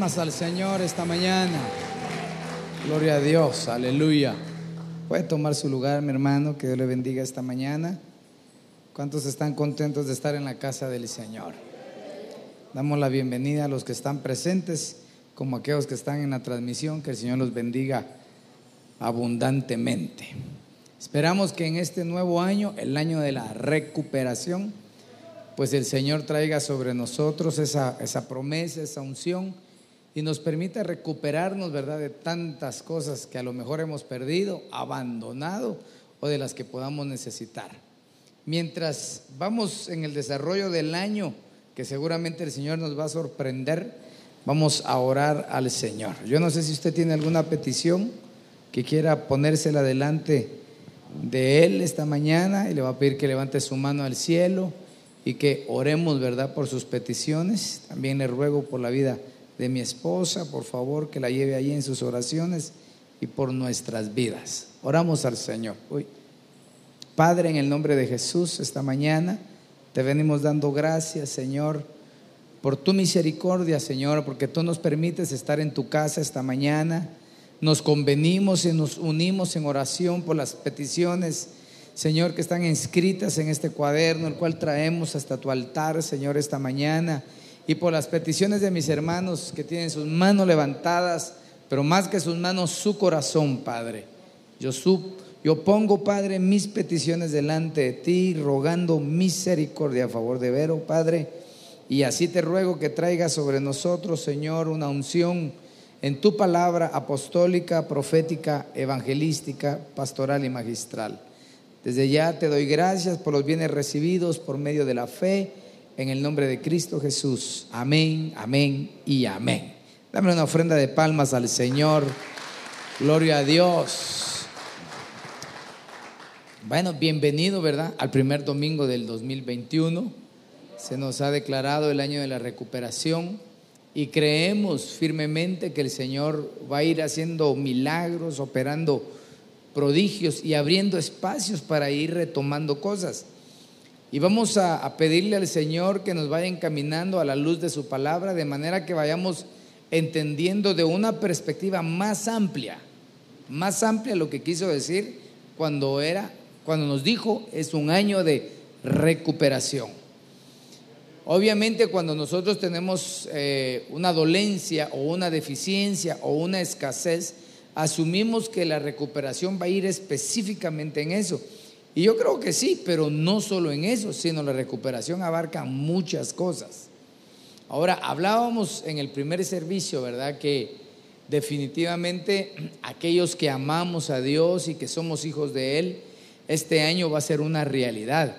Al Señor esta mañana. Gloria a Dios, aleluya. Puede tomar su lugar, mi hermano, que Dios le bendiga esta mañana. ¿Cuántos están contentos de estar en la casa del Señor? Damos la bienvenida a los que están presentes, como aquellos que están en la transmisión, que el Señor los bendiga abundantemente. Esperamos que en este nuevo año, el año de la recuperación, pues el Señor traiga sobre nosotros esa, esa promesa, esa unción y nos permita recuperarnos, ¿verdad?, de tantas cosas que a lo mejor hemos perdido, abandonado o de las que podamos necesitar. Mientras vamos en el desarrollo del año, que seguramente el Señor nos va a sorprender, vamos a orar al Señor. Yo no sé si usted tiene alguna petición que quiera ponérsela delante de Él esta mañana y le va a pedir que levante su mano al cielo y que oremos, ¿verdad?, por sus peticiones. También le ruego por la vida de mi esposa, por favor, que la lleve ahí en sus oraciones y por nuestras vidas. Oramos al Señor. Padre, en el nombre de Jesús, esta mañana te venimos dando gracias, Señor, por tu misericordia, Señor, porque tú nos permites estar en tu casa esta mañana. Nos convenimos y nos unimos en oración por las peticiones Señor, que están inscritas en este cuaderno, el cual traemos hasta tu altar, Señor, esta mañana. Y por las peticiones de mis hermanos que tienen sus manos levantadas, pero más que sus manos, su corazón, Padre. Yo, yo pongo, Padre, mis peticiones delante de ti, rogando misericordia a favor de Vero, Padre. Y así te ruego que traigas sobre nosotros, Señor, una unción en tu palabra apostólica, profética, evangelística, pastoral y magistral. Desde ya te doy gracias por los bienes recibidos por medio de la fe en el nombre de Cristo Jesús. Amén, amén y amén. Dame una ofrenda de palmas al Señor. Gloria a Dios. Bueno, bienvenido, ¿verdad? Al primer domingo del 2021. Se nos ha declarado el año de la recuperación y creemos firmemente que el Señor va a ir haciendo milagros, operando prodigios y abriendo espacios para ir retomando cosas. Y vamos a, pedirle al Señor que nos vaya encaminando a la luz de su palabra, de manera que vayamos entendiendo de una perspectiva más amplia, más amplia lo que quiso decir cuando era, cuando nos dijo es un año de recuperación. Obviamente cuando nosotros tenemos eh, una dolencia o una deficiencia o una escasez, asumimos que la recuperación va a ir específicamente en eso. Y yo creo que sí, pero no solo en eso, sino la recuperación abarca muchas cosas. Ahora, hablábamos en el primer servicio, ¿verdad? Que definitivamente aquellos que amamos a Dios y que somos hijos de Él, este año va a ser una realidad.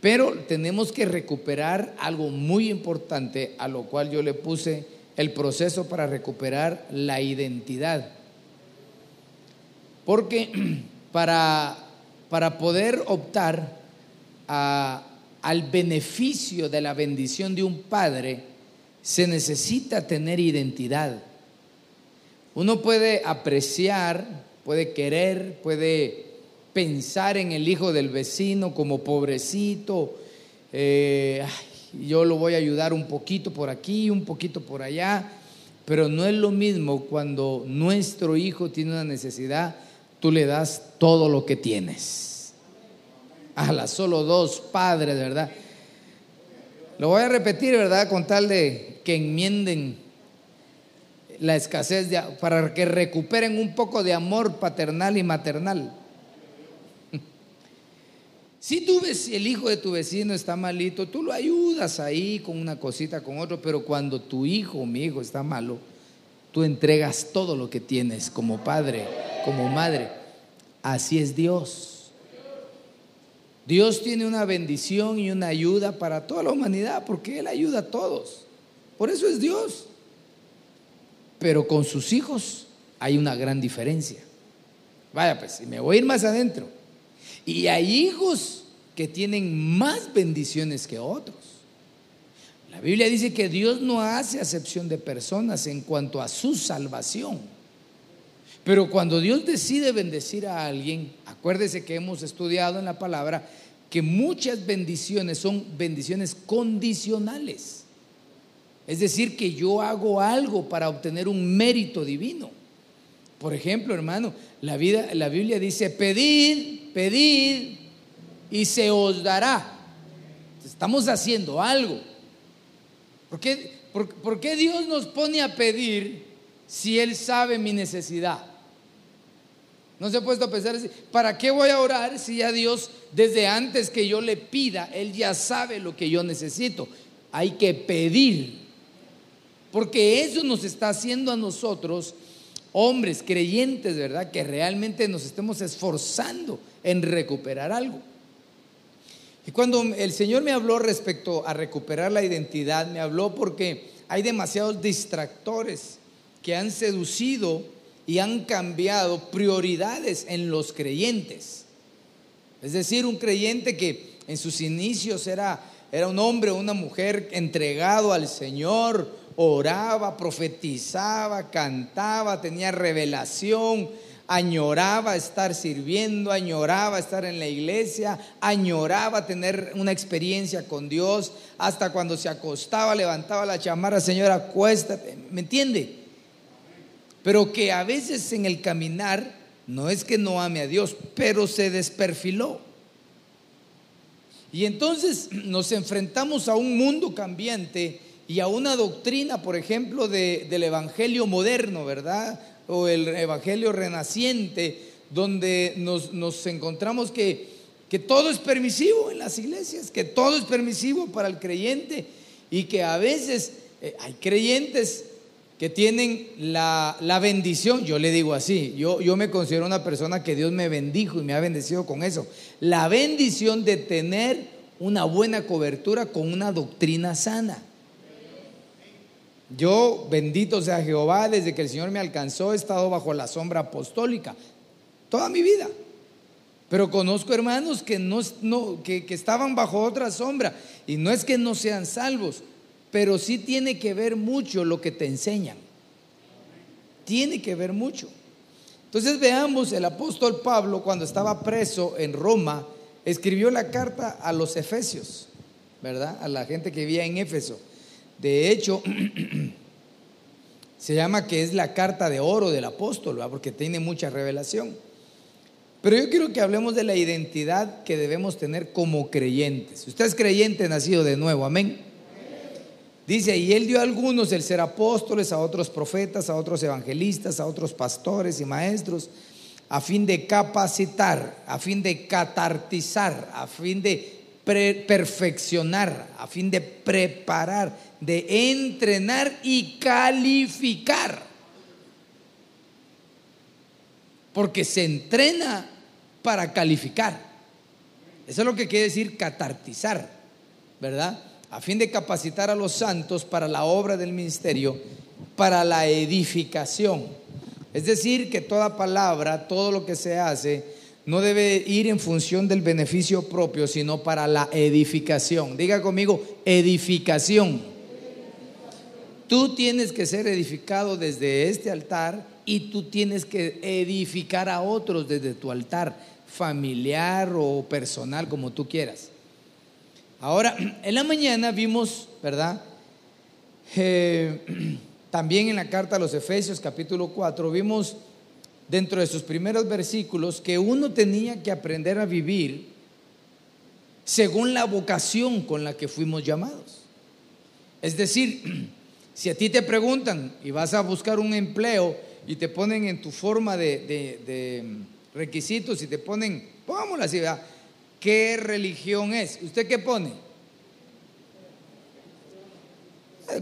Pero tenemos que recuperar algo muy importante, a lo cual yo le puse el proceso para recuperar la identidad. Porque para, para poder optar al beneficio de la bendición de un padre, se necesita tener identidad. Uno puede apreciar, puede querer, puede pensar en el hijo del vecino como pobrecito, eh, yo lo voy a ayudar un poquito por aquí, un poquito por allá, pero no es lo mismo cuando nuestro hijo tiene una necesidad tú le das todo lo que tienes. A las solo dos padres, ¿verdad? Lo voy a repetir, ¿verdad? Con tal de que enmienden la escasez, para que recuperen un poco de amor paternal y maternal. Si tú ves el hijo de tu vecino está malito, tú lo ayudas ahí con una cosita, con otro, pero cuando tu hijo mi hijo está malo, tú entregas todo lo que tienes como padre, como madre. Así es Dios. Dios tiene una bendición y una ayuda para toda la humanidad porque Él ayuda a todos. Por eso es Dios. Pero con sus hijos hay una gran diferencia. Vaya, pues, y me voy a ir más adentro. Y hay hijos que tienen más bendiciones que otros. La Biblia dice que Dios no hace acepción de personas en cuanto a su salvación. Pero cuando Dios decide bendecir a alguien, acuérdese que hemos estudiado en la palabra que muchas bendiciones son bendiciones condicionales. Es decir, que yo hago algo para obtener un mérito divino. Por ejemplo, hermano, la, vida, la Biblia dice, pedid, pedid y se os dará. Estamos haciendo algo. ¿Por qué, por, qué Dios nos pone a pedir si Él sabe mi necesidad? No se ha puesto a pensar así, ¿para qué voy a orar si ya Dios, desde antes que yo le pida, Él ya sabe lo que yo necesito? Hay que pedir. Porque eso nos está haciendo a nosotros, hombres creyentes, ¿verdad? Que realmente nos estemos esforzando en recuperar algo. Y cuando el Señor me habló respecto a recuperar la identidad, me habló porque hay demasiados distractores que han seducido y han cambiado prioridades en los creyentes. Es decir, un creyente que en sus inicios era, era un hombre o una mujer entregado al Señor, oraba, profetizaba, cantaba, tenía revelación, añoraba estar sirviendo, añoraba estar en la iglesia, añoraba tener una experiencia con Dios, hasta cuando se acostaba, levantaba la chamarra, Señor, acuéstate, ¿me entiende? Pero que a veces en el caminar, no es que no ame a Dios, pero se desperfiló. Y entonces nos enfrentamos a un mundo cambiante y a una doctrina, por ejemplo, del Evangelio moderno, ¿verdad? o el Evangelio renaciente, donde nos, encontramos que, que todo es permisivo en las iglesias, que todo es permisivo para el creyente y que a veces eh, hay creyentes que tienen la, bendición, yo le digo así, yo, yo me considero una persona que Dios me bendijo y me ha bendecido con eso, la bendición de tener una buena cobertura con una doctrina sana. Yo, bendito sea Jehová, desde que el Señor me alcanzó, he estado bajo la sombra apostólica toda mi vida. Pero conozco hermanos que, no, que, que estaban bajo otra sombra. Y no es que no sean salvos, pero sí tiene que ver mucho lo que te enseñan. Tiene que ver mucho. Entonces veamos, el apóstol Pablo cuando estaba preso en Roma, escribió la carta a los efesios, ¿verdad? A la gente que vivía en Éfeso. De hecho, se llama que es la carta de oro del apóstol, porque tiene mucha revelación. Pero yo quiero que hablemos de la identidad que debemos tener como creyentes. Usted es creyente nacido de nuevo, amén. Dice, y él dio a algunos el ser apóstoles, a otros profetas, a otros evangelistas, a otros pastores y maestros, a fin de capacitar, a fin de catartizar, a fin de perfeccionar, a fin de preparar, de entrenar y calificar. Porque se entrena para calificar. Eso es lo que quiere decir catartizar, ¿verdad? A fin de capacitar a los santos para la obra del ministerio, para la edificación. Es decir, que toda palabra, todo lo que se hace, no debe ir en función del beneficio propio, sino para la edificación. Diga conmigo, edificación. Tú tienes que ser edificado desde este altar y tú tienes que edificar a otros desde tu altar, familiar o personal, como tú quieras. Ahora, en la mañana vimos, ¿verdad? Eh, también en la carta a los Efesios capítulo 4 vimos dentro de sus primeros versículos que uno tenía que aprender a vivir según la vocación con la que fuimos llamados. Es decir, si a ti te preguntan y vas a buscar un empleo y te ponen en tu forma de, requisitos y te ponen, pongámoslo así, ¿qué religión es? ¿Usted qué pone?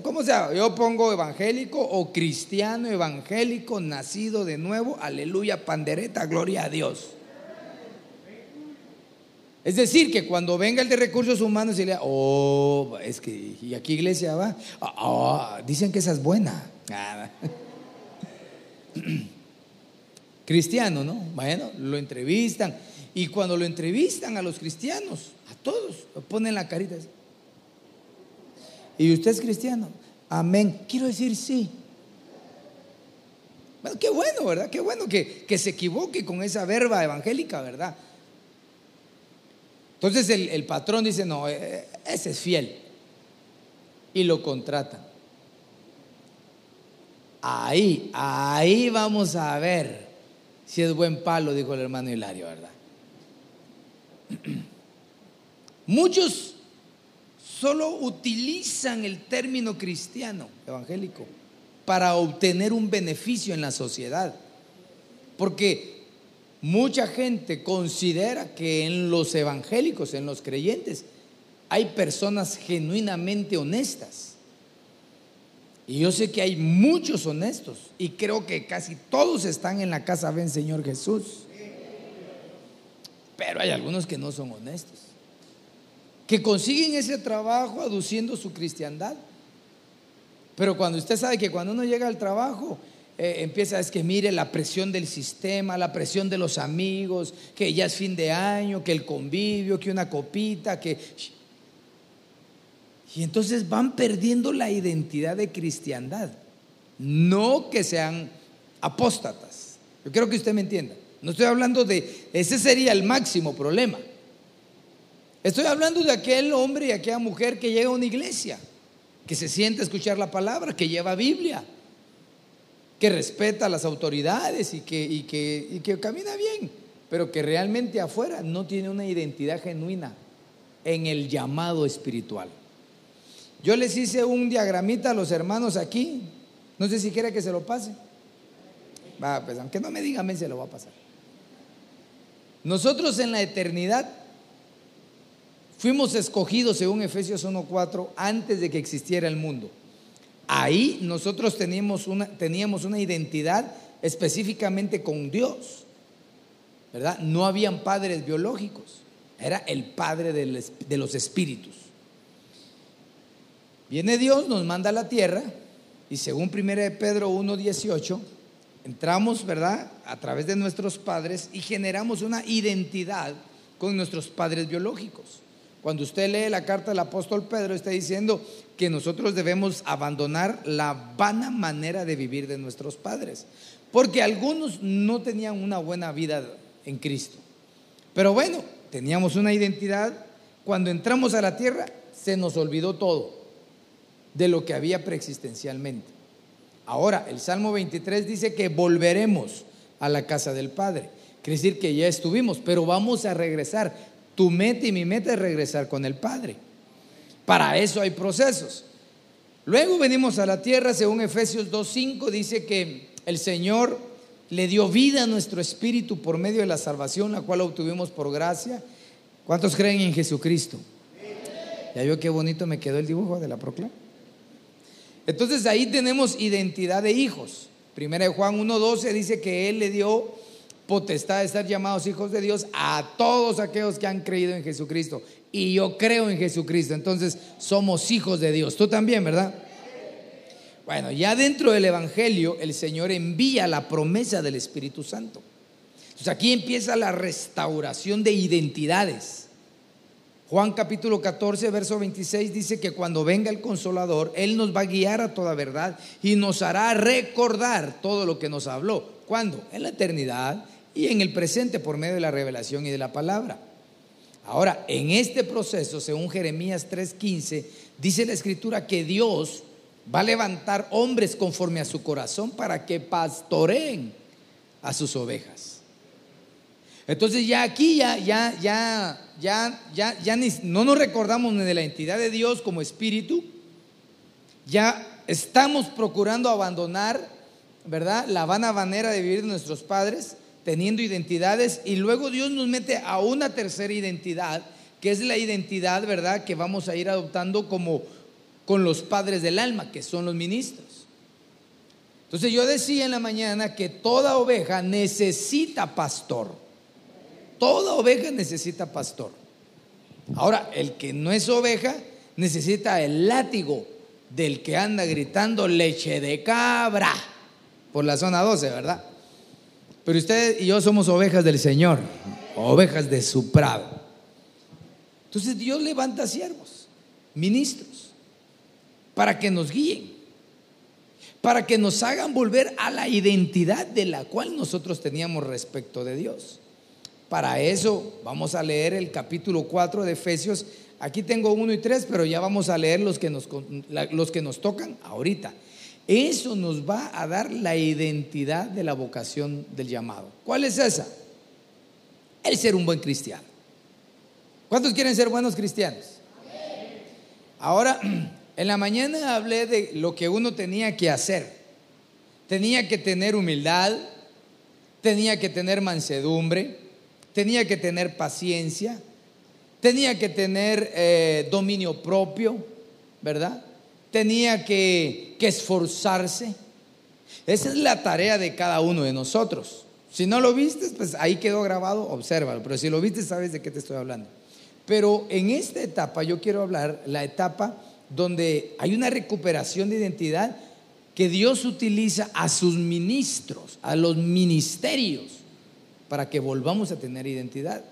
¿Cómo sea? Yo pongo evangélico o cristiano evangélico nacido de nuevo. Aleluya, pandereta, gloria a Dios. Es decir, que cuando venga el de recursos humanos y le oh, es que, ¿y aquí iglesia va? Ah, ah, dicen que esa es buena. Cristiano, ¿no? Bueno, lo entrevistan. Y cuando lo entrevistan a los cristianos, a todos, ponen la carita. ¿Y usted es cristiano? Amén. Quiero decir sí. Bueno, qué bueno, ¿verdad? Qué bueno que, que se equivoque con esa verba evangélica, ¿verdad? Entonces el, patrón dice, no, eh, eh, ese es fiel. Y lo contrata. Ahí, ahí vamos a ver si es buen palo, dijo el hermano Hilario, ¿verdad? Muchos solo utilizan el término cristiano, evangélico, para obtener un beneficio en la sociedad. Porque Mucha gente considera que en los evangélicos, en los creyentes, hay personas genuinamente honestas. Y yo sé que hay muchos honestos y creo que casi todos están en la casa ven Señor Jesús. Pero hay algunos que no son honestos, que consiguen ese trabajo aduciendo su cristiandad. Pero cuando usted sabe que cuando uno llega al trabajo, eh, empieza, es que mire la presión del sistema, la presión de los amigos, que ya es fin de año, que el convivio, que una copita, que... Y entonces van perdiendo la identidad de cristiandad. No que sean apóstatas. Yo quiero que usted me entienda. No estoy hablando de, ese sería el máximo problema. Estoy hablando de aquel hombre y aquella mujer que llega a una iglesia, que se siente a escuchar la palabra, que lleva Biblia, que respeta las autoridades y que, camina bien, pero que realmente afuera no tiene una identidad genuina en el llamado espiritual. Yo les hice un diagramita a los hermanos aquí, no sé si quiere que se lo pase. Va, pues aunque no me digan, se lo va a pasar. Nosotros en la eternidad fuimos escogidos, según Efesios 1.4, antes de que existiera el mundo. Ahí nosotros teníamos una, teníamos una identidad específicamente con Dios, ¿verdad? No habían padres biológicos, era el padre de los espíritus. Viene Dios, nos manda a la tierra y según 1 Pedro 1.18, entramos, ¿verdad? A través de nuestros padres y generamos una identidad con nuestros padres biológicos. Cuando usted lee la carta del apóstol Pedro, está diciendo que nosotros debemos abandonar la vana manera de vivir de nuestros padres. Porque algunos no tenían una buena vida en Cristo. Pero bueno, teníamos una identidad. Cuando entramos a la tierra, se nos olvidó todo de lo que había preexistencialmente. Ahora, el Salmo 23 dice que volveremos a la casa del Padre. Quiere decir que ya estuvimos, pero vamos a regresar. Tu meta y mi meta es regresar con el Padre. Para eso hay procesos. Luego venimos a la tierra, según Efesios 2.5, dice que el Señor le dio vida a nuestro espíritu por medio de la salvación, la cual obtuvimos por gracia. ¿Cuántos creen en Jesucristo? Ya vio qué bonito me quedó el dibujo de la proclama. Entonces ahí tenemos identidad de hijos. Primera de Juan 1.12 dice que Él le dio potestad de ser llamados hijos de Dios a todos aquellos que han creído en Jesucristo. Y yo creo en Jesucristo, entonces somos hijos de Dios. Tú también, ¿verdad? Bueno, ya dentro del Evangelio el Señor envía la promesa del Espíritu Santo. Entonces aquí empieza la restauración de identidades. Juan capítulo 14, verso 26 dice que cuando venga el consolador, Él nos va a guiar a toda verdad y nos hará recordar todo lo que nos habló. ¿Cuándo? En la eternidad y en el presente por medio de la revelación y de la palabra. Ahora, en este proceso, según Jeremías 3:15, dice la escritura que Dios va a levantar hombres conforme a su corazón para que pastoreen a sus ovejas. Entonces ya aquí ya ya ya ya ya ya no nos recordamos ni de la entidad de Dios como espíritu. Ya estamos procurando abandonar, ¿verdad? La vana manera de vivir de nuestros padres teniendo identidades y luego Dios nos mete a una tercera identidad, que es la identidad, ¿verdad?, que vamos a ir adoptando como con los padres del alma, que son los ministros. Entonces yo decía en la mañana que toda oveja necesita pastor. Toda oveja necesita pastor. Ahora, el que no es oveja necesita el látigo del que anda gritando leche de cabra por la zona 12, ¿verdad? Pero usted y yo somos ovejas del Señor, ovejas de su prado. Entonces Dios levanta siervos, ministros, para que nos guíen, para que nos hagan volver a la identidad de la cual nosotros teníamos respecto de Dios. Para eso vamos a leer el capítulo 4 de Efesios. Aquí tengo 1 y 3, pero ya vamos a leer los que nos, los que nos tocan ahorita. Eso nos va a dar la identidad de la vocación del llamado. ¿Cuál es esa? El ser un buen cristiano. ¿Cuántos quieren ser buenos cristianos? Ahora, en la mañana hablé de lo que uno tenía que hacer. Tenía que tener humildad, tenía que tener mansedumbre, tenía que tener paciencia, tenía que tener eh, dominio propio, ¿verdad? tenía que, esforzarse. Esa es la tarea de cada uno de nosotros. Si no lo viste, pues ahí quedó grabado, obsérvalo. Pero si lo viste, sabes de qué te estoy hablando. Pero en esta etapa yo quiero hablar la etapa donde hay una recuperación de identidad que Dios utiliza a sus ministros, a los ministerios, para que volvamos a tener identidad.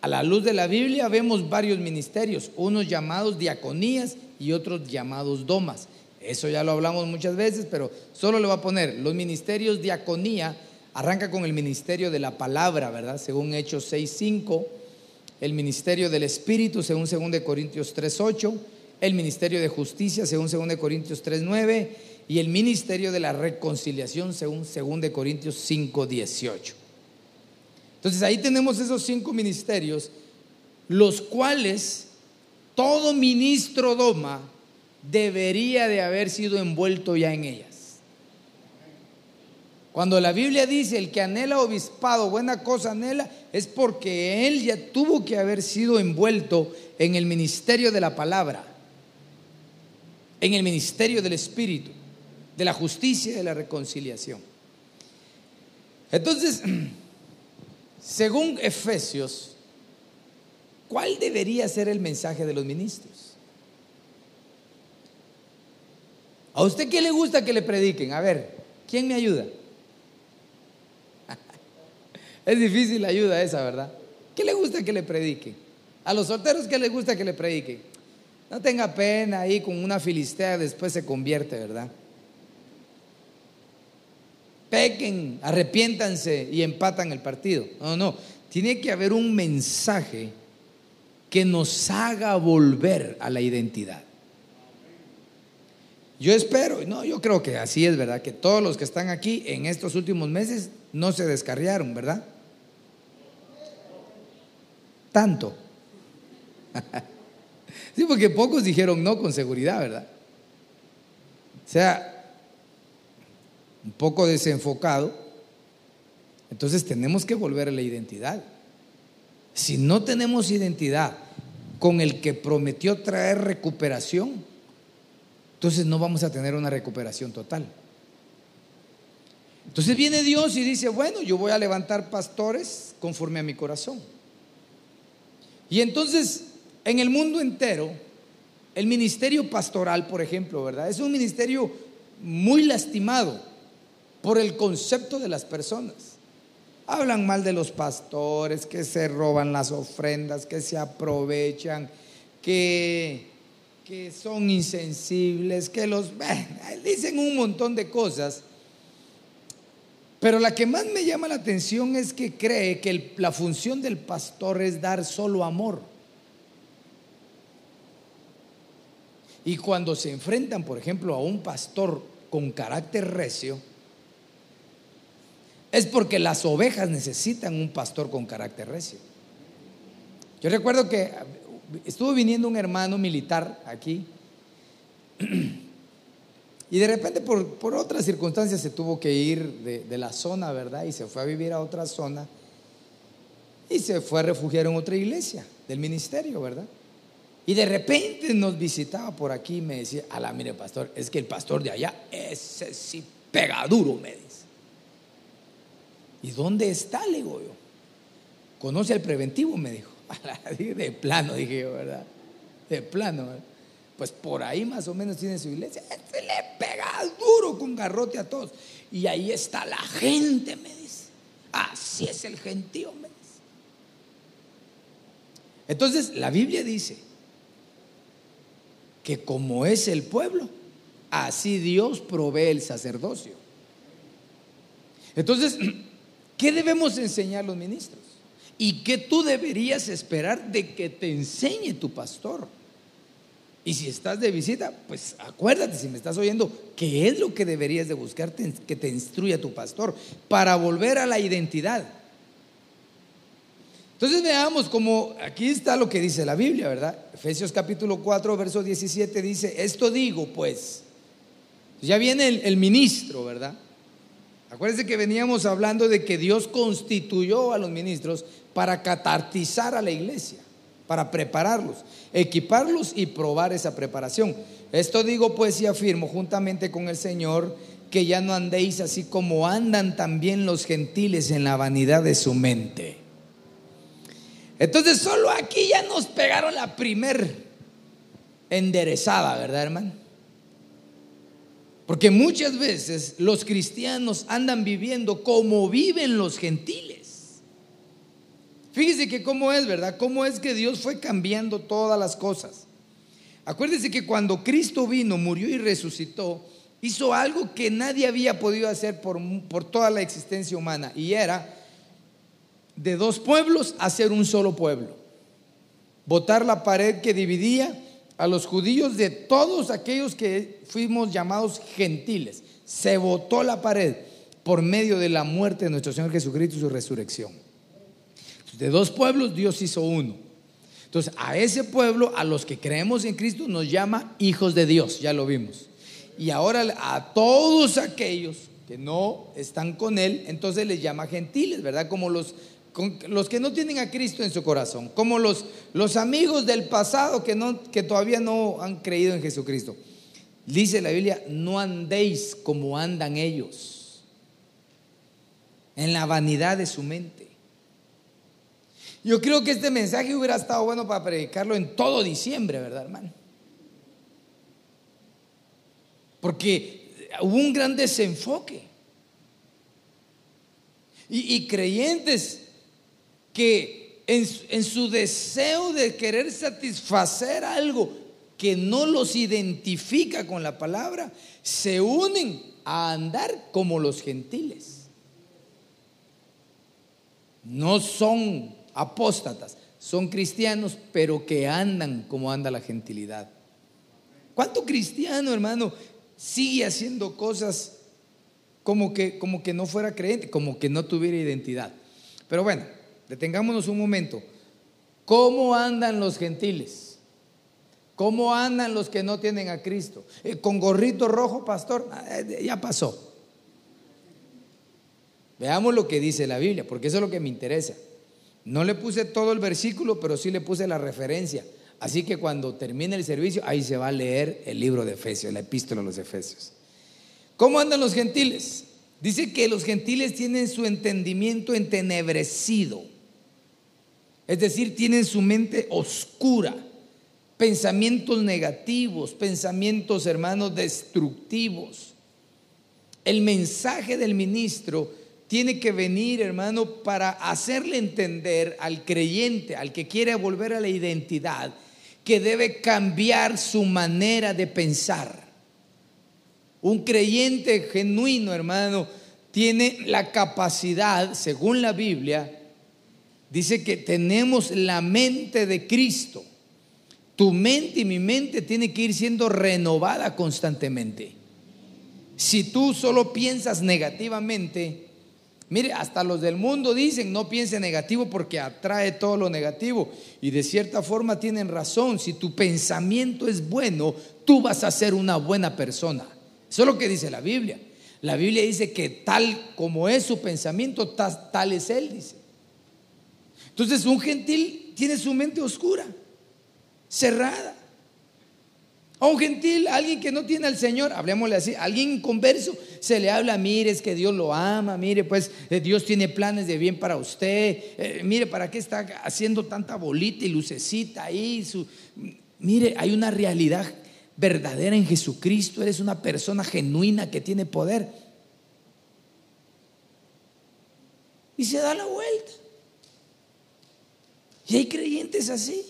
A la luz de la Biblia vemos varios ministerios, unos llamados diaconías y otros llamados domas. Eso ya lo hablamos muchas veces, pero solo le voy a poner los ministerios diaconía, arranca con el ministerio de la palabra, ¿verdad? Según Hechos 6.5, el ministerio del Espíritu, según 2 Corintios 3.8, el ministerio de justicia, según 2 Corintios 3.9, y el ministerio de la reconciliación, según 2 Corintios 5.18. Entonces ahí tenemos esos cinco ministerios, los cuales todo ministro doma debería de haber sido envuelto ya en ellas. Cuando la Biblia dice el que anhela obispado, buena cosa anhela, es porque él ya tuvo que haber sido envuelto en el ministerio de la palabra, en el ministerio del Espíritu, de la justicia y de la reconciliación. Entonces, según Efesios, ¿cuál debería ser el mensaje de los ministros? ¿A usted qué le gusta que le prediquen? A ver, ¿quién me ayuda? Es difícil la ayuda esa, ¿verdad? ¿Qué le gusta que le prediquen? A los solteros, ¿qué le gusta que le prediquen? No tenga pena ahí con una filistea, después se convierte, ¿verdad? Pequen, arrepiéntanse y empatan el partido. No, no, tiene que haber un mensaje que nos haga volver a la identidad. Yo espero, no, yo creo que así es, ¿verdad? Que todos los que están aquí en estos últimos meses no se descarriaron, ¿verdad? Tanto. sí, porque pocos dijeron no con seguridad, ¿verdad? O sea, un poco desenfocado, entonces tenemos que volver a la identidad. Si no tenemos identidad con el que prometió traer recuperación, entonces no vamos a tener una recuperación total. Entonces viene Dios y dice, bueno, yo voy a levantar pastores conforme a mi corazón. Y entonces, en el mundo entero, el ministerio pastoral, por ejemplo, ¿verdad? Es un ministerio muy lastimado por el concepto de las personas. Hablan mal de los pastores, que se roban las ofrendas, que se aprovechan, que, que son insensibles, que los... dicen un montón de cosas. Pero la que más me llama la atención es que cree que la función del pastor es dar solo amor. Y cuando se enfrentan, por ejemplo, a un pastor con carácter recio, es porque las ovejas necesitan un pastor con carácter recio. Yo recuerdo que estuvo viniendo un hermano militar aquí y de repente por, otras circunstancias se tuvo que ir de, la zona, ¿verdad? Y se fue a vivir a otra zona y se fue a refugiar en otra iglesia del ministerio, ¿verdad? Y de repente nos visitaba por aquí y me decía, ala, mire pastor, es que el pastor de allá, ese sí pega duro, me. ¿Y dónde está? Le digo yo. Conoce el preventivo, me dijo. De plano, dije yo, ¿verdad? De plano. Pues por ahí más o menos tiene su iglesia. Se le pega duro con garrote a todos. Y ahí está la gente, me dice. Así es el gentío, me dice. Entonces, la Biblia dice que como es el pueblo, así Dios provee el sacerdocio. Entonces, ¿qué debemos enseñar los ministros? ¿Y qué tú deberías esperar de que te enseñe tu pastor? Y si estás de visita, pues acuérdate, si me estás oyendo, qué es lo que deberías de buscar que te instruya tu pastor para volver a la identidad. Entonces veamos como aquí está lo que dice la Biblia, ¿verdad? Efesios capítulo 4, verso 17 dice, esto digo pues, ya viene el, el ministro, ¿verdad? Acuérdense que veníamos hablando de que Dios constituyó a los ministros para catartizar a la iglesia, para prepararlos, equiparlos y probar esa preparación. Esto digo pues y afirmo juntamente con el Señor que ya no andéis así como andan también los gentiles en la vanidad de su mente. Entonces solo aquí ya nos pegaron la primer enderezada, ¿verdad hermano? Porque muchas veces los cristianos andan viviendo como viven los gentiles. Fíjese que cómo es, ¿verdad? Cómo es que Dios fue cambiando todas las cosas. Acuérdese que cuando Cristo vino, murió y resucitó, hizo algo que nadie había podido hacer por, por toda la existencia humana. Y era de dos pueblos hacer un solo pueblo. Botar la pared que dividía a los judíos de todos aquellos que fuimos llamados gentiles. Se botó la pared por medio de la muerte de nuestro Señor Jesucristo y su resurrección. De dos pueblos Dios hizo uno. Entonces a ese pueblo, a los que creemos en Cristo, nos llama hijos de Dios, ya lo vimos. Y ahora a todos aquellos que no están con Él, entonces les llama gentiles, ¿verdad? Como los los que no tienen a Cristo en su corazón, como los, los amigos del pasado que, no, que todavía no han creído en Jesucristo. Dice la Biblia, no andéis como andan ellos, en la vanidad de su mente. Yo creo que este mensaje hubiera estado bueno para predicarlo en todo diciembre, ¿verdad, hermano? Porque hubo un gran desenfoque. Y, y creyentes que en, su deseo de querer satisfacer algo que no los identifica con la palabra, se unen a andar como los gentiles. No son apóstatas, son cristianos, pero que andan como anda la gentilidad. ¿Cuánto cristiano, hermano, sigue haciendo cosas como que, como que no fuera creyente, como que no tuviera identidad? Pero bueno, Detengámonos un momento. ¿Cómo andan los gentiles? ¿Cómo andan los que no tienen a Cristo? Eh, ¿Con gorrito rojo, pastor? Ah, eh, ya pasó. Veamos lo que dice la Biblia, porque eso es lo que me interesa. No le puse todo el versículo, pero sí le puse la referencia. Así que cuando termine el servicio, ahí se va a leer el libro de Efesios, la epístola de los Efesios. ¿Cómo andan los gentiles? Dice que los gentiles tienen su entendimiento entenebrecido. Es decir, tienen su mente oscura, pensamientos negativos, pensamientos, hermanos, destructivos. El mensaje del ministro tiene que venir, hermano, para hacerle entender al creyente, al que quiere volver a la identidad, que debe cambiar su manera de pensar. Un creyente genuino, hermano, tiene la capacidad, según la Biblia, Dice que tenemos la mente de Cristo. Tu mente y mi mente tiene que ir siendo renovada constantemente. Si tú solo piensas negativamente, mire, hasta los del mundo dicen no piense negativo porque atrae todo lo negativo. Y de cierta forma tienen razón. Si tu pensamiento es bueno, tú vas a ser una buena persona. Eso es lo que dice la Biblia. La Biblia dice que tal como es su pensamiento, tal, es él, dice. Entonces un gentil tiene su mente oscura, cerrada. A un gentil, alguien que no tiene al Señor, hablemosle así, alguien converso, se le habla, mire, es que Dios lo ama, mire, pues eh, Dios tiene planes de bien para usted, eh, mire, ¿para qué está haciendo tanta bolita y lucecita ahí? Mire, hay una realidad verdadera en Jesucristo, eres una persona genuina que tiene poder. Y se da la vuelta. Y hay creyentes así.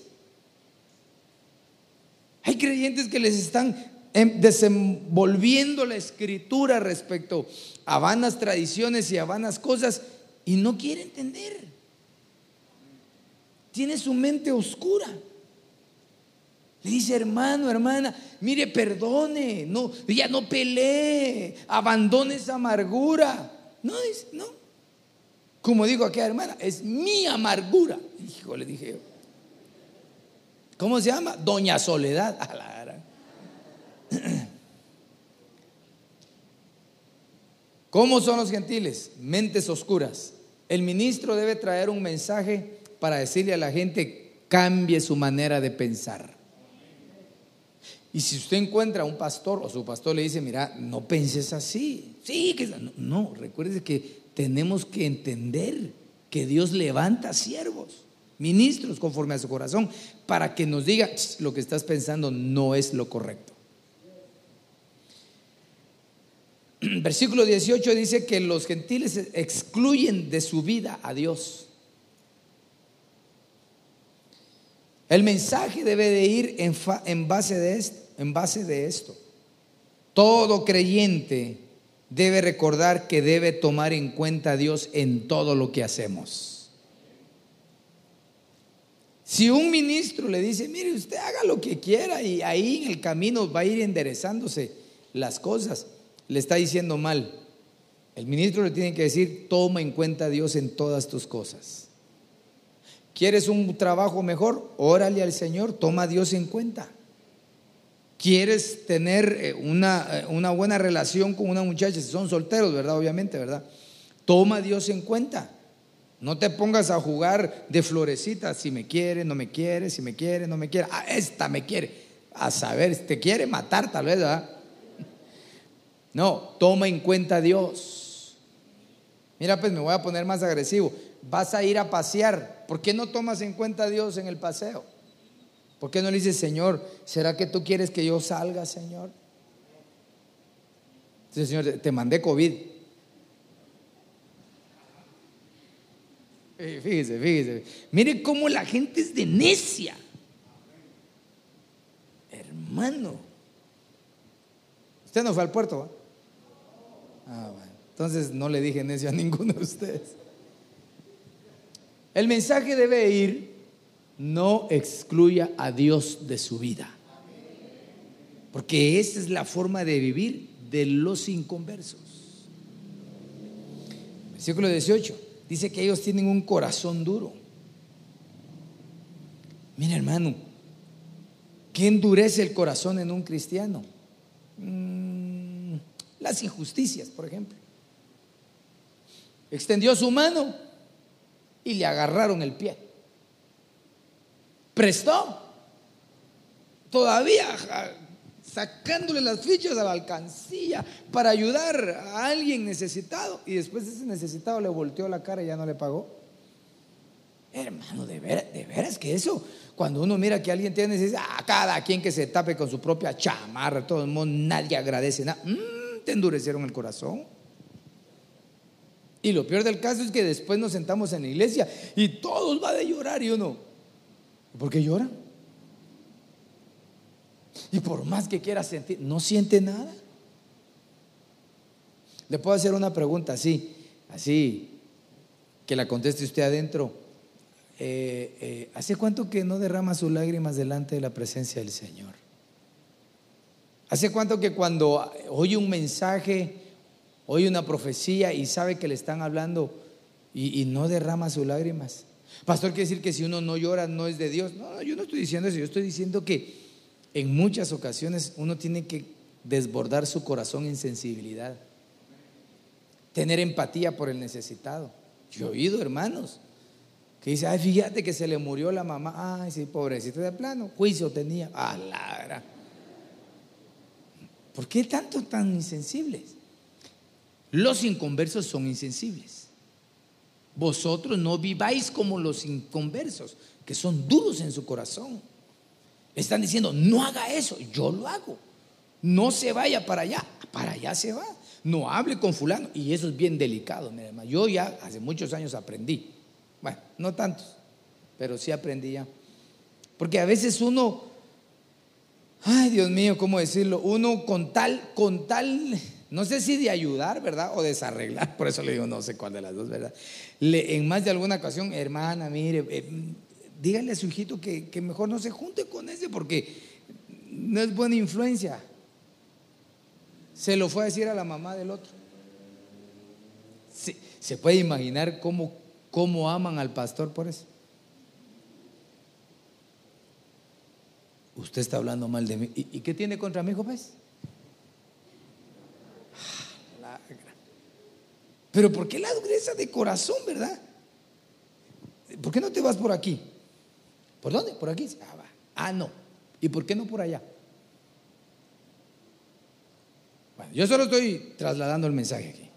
Hay creyentes que les están em, desenvolviendo la escritura respecto a vanas tradiciones y a vanas cosas y no quiere entender. Tiene su mente oscura. Le dice, hermano, hermana, mire, perdone, no, ya no pelee, abandone esa amargura. No, dice, no. Como digo aquella hermana, es mi amargura. Hijo, le dije. ¿Cómo se llama? Doña Soledad. ¿Cómo son los gentiles? Mentes oscuras. El ministro debe traer un mensaje para decirle a la gente, cambie su manera de pensar. Y si usted encuentra a un pastor o su pastor le dice, mira, no penses así. Sí, que no, no recuerde que tenemos que entender que Dios levanta siervos ministros conforme a su corazón, para que nos diga lo que estás pensando no es lo correcto. Versículo 18 dice que los gentiles excluyen de su vida a Dios. El mensaje debe de ir en, en, base de esto, en base de esto. Todo creyente debe recordar que debe tomar en cuenta a Dios en todo lo que hacemos. Si un ministro le dice, mire, usted haga lo que quiera y ahí en el camino va a ir enderezándose las cosas, le está diciendo mal. El ministro le tiene que decir, toma en cuenta a Dios en todas tus cosas. ¿Quieres un trabajo mejor? Órale al Señor, toma a Dios en cuenta. ¿Quieres tener eh, una, eh, una buena relación con una muchacha? Si son solteros, ¿verdad? Obviamente, ¿verdad? Toma a Dios en cuenta. No te pongas a jugar de florecita, si me quiere, no me quiere, si me quiere, no me quiere. Ah, esta me quiere. A saber, te quiere matar tal vez, ¿verdad? No, toma en cuenta a Dios. Mira, pues me voy a poner más agresivo. Vas a ir a pasear. ¿Por qué no tomas en cuenta a Dios en el paseo? ¿Por qué no le dices, Señor, ¿será que tú quieres que yo salga, Señor? Dice, Señor, te mandé COVID. Fíjese, fíjese. Mire cómo la gente es de necia. Hermano. Usted no fue al puerto, Ah, bueno. Entonces no le dije necio a ninguno de ustedes. El mensaje debe ir, no excluya a Dios de su vida. Porque esa es la forma de vivir de los inconversos. Versículo 18 dice que ellos tienen un corazón duro. Mira hermano, ¿qué endurece el corazón en un cristiano? Mm, las injusticias, por ejemplo. Extendió su mano y le agarraron el pie. Prestó. Todavía sacándole las fichas a la alcancía para ayudar a alguien necesitado y después ese necesitado le volteó la cara y ya no le pagó. Hermano, de veras, de veras que eso, cuando uno mira que alguien tiene necesidad, a ah, cada quien que se tape con su propia chamarra, todo el mundo, nadie agradece nada, mm, te endurecieron el corazón. Y lo peor del caso es que después nos sentamos en la iglesia y todos van a llorar y uno, ¿por qué lloran? Y por más que quiera sentir, no siente nada. Le puedo hacer una pregunta así, así, que la conteste usted adentro. Eh, eh, ¿Hace cuánto que no derrama sus lágrimas delante de la presencia del Señor? ¿Hace cuánto que cuando oye un mensaje, oye una profecía y sabe que le están hablando y, y no derrama sus lágrimas? Pastor, quiere decir que si uno no llora no es de Dios. No, yo no estoy diciendo eso, yo estoy diciendo que en muchas ocasiones uno tiene que desbordar su corazón en sensibilidad, tener empatía por el necesitado. Yo he oído hermanos que dicen, ay, fíjate que se le murió la mamá, ay, sí, pobrecito de plano, juicio tenía, ah, ¿Por qué tanto tan insensibles? Los inconversos son insensibles. Vosotros no viváis como los inconversos, que son duros en su corazón. Están diciendo, no haga eso, yo lo hago. No se vaya para allá, para allá se va. No hable con fulano. Y eso es bien delicado, mi hermano. Yo ya hace muchos años aprendí. Bueno, no tantos, pero sí aprendí ya. Porque a veces uno, ay Dios mío, ¿cómo decirlo? Uno con tal, con tal, no sé si de ayudar, ¿verdad? O desarreglar, por eso le digo, no sé cuál de las dos, ¿verdad? En más de alguna ocasión, hermana, mire, eh, dígale a su hijito que, que mejor no se junte con ese porque no es buena influencia. Se lo fue a decir a la mamá del otro. Se, puede imaginar cómo, cómo aman al pastor por eso. Usted está hablando mal de mí. ¿Y, qué tiene contra mi hijo, pues? Pero ¿por qué la dureza de corazón, verdad? ¿Por qué no te vas por aquí? ¿Por dónde? Por aquí. Ah, ah no. ¿Y por qué no por allá? Bueno, yo solo estoy trasladando el mensaje aquí.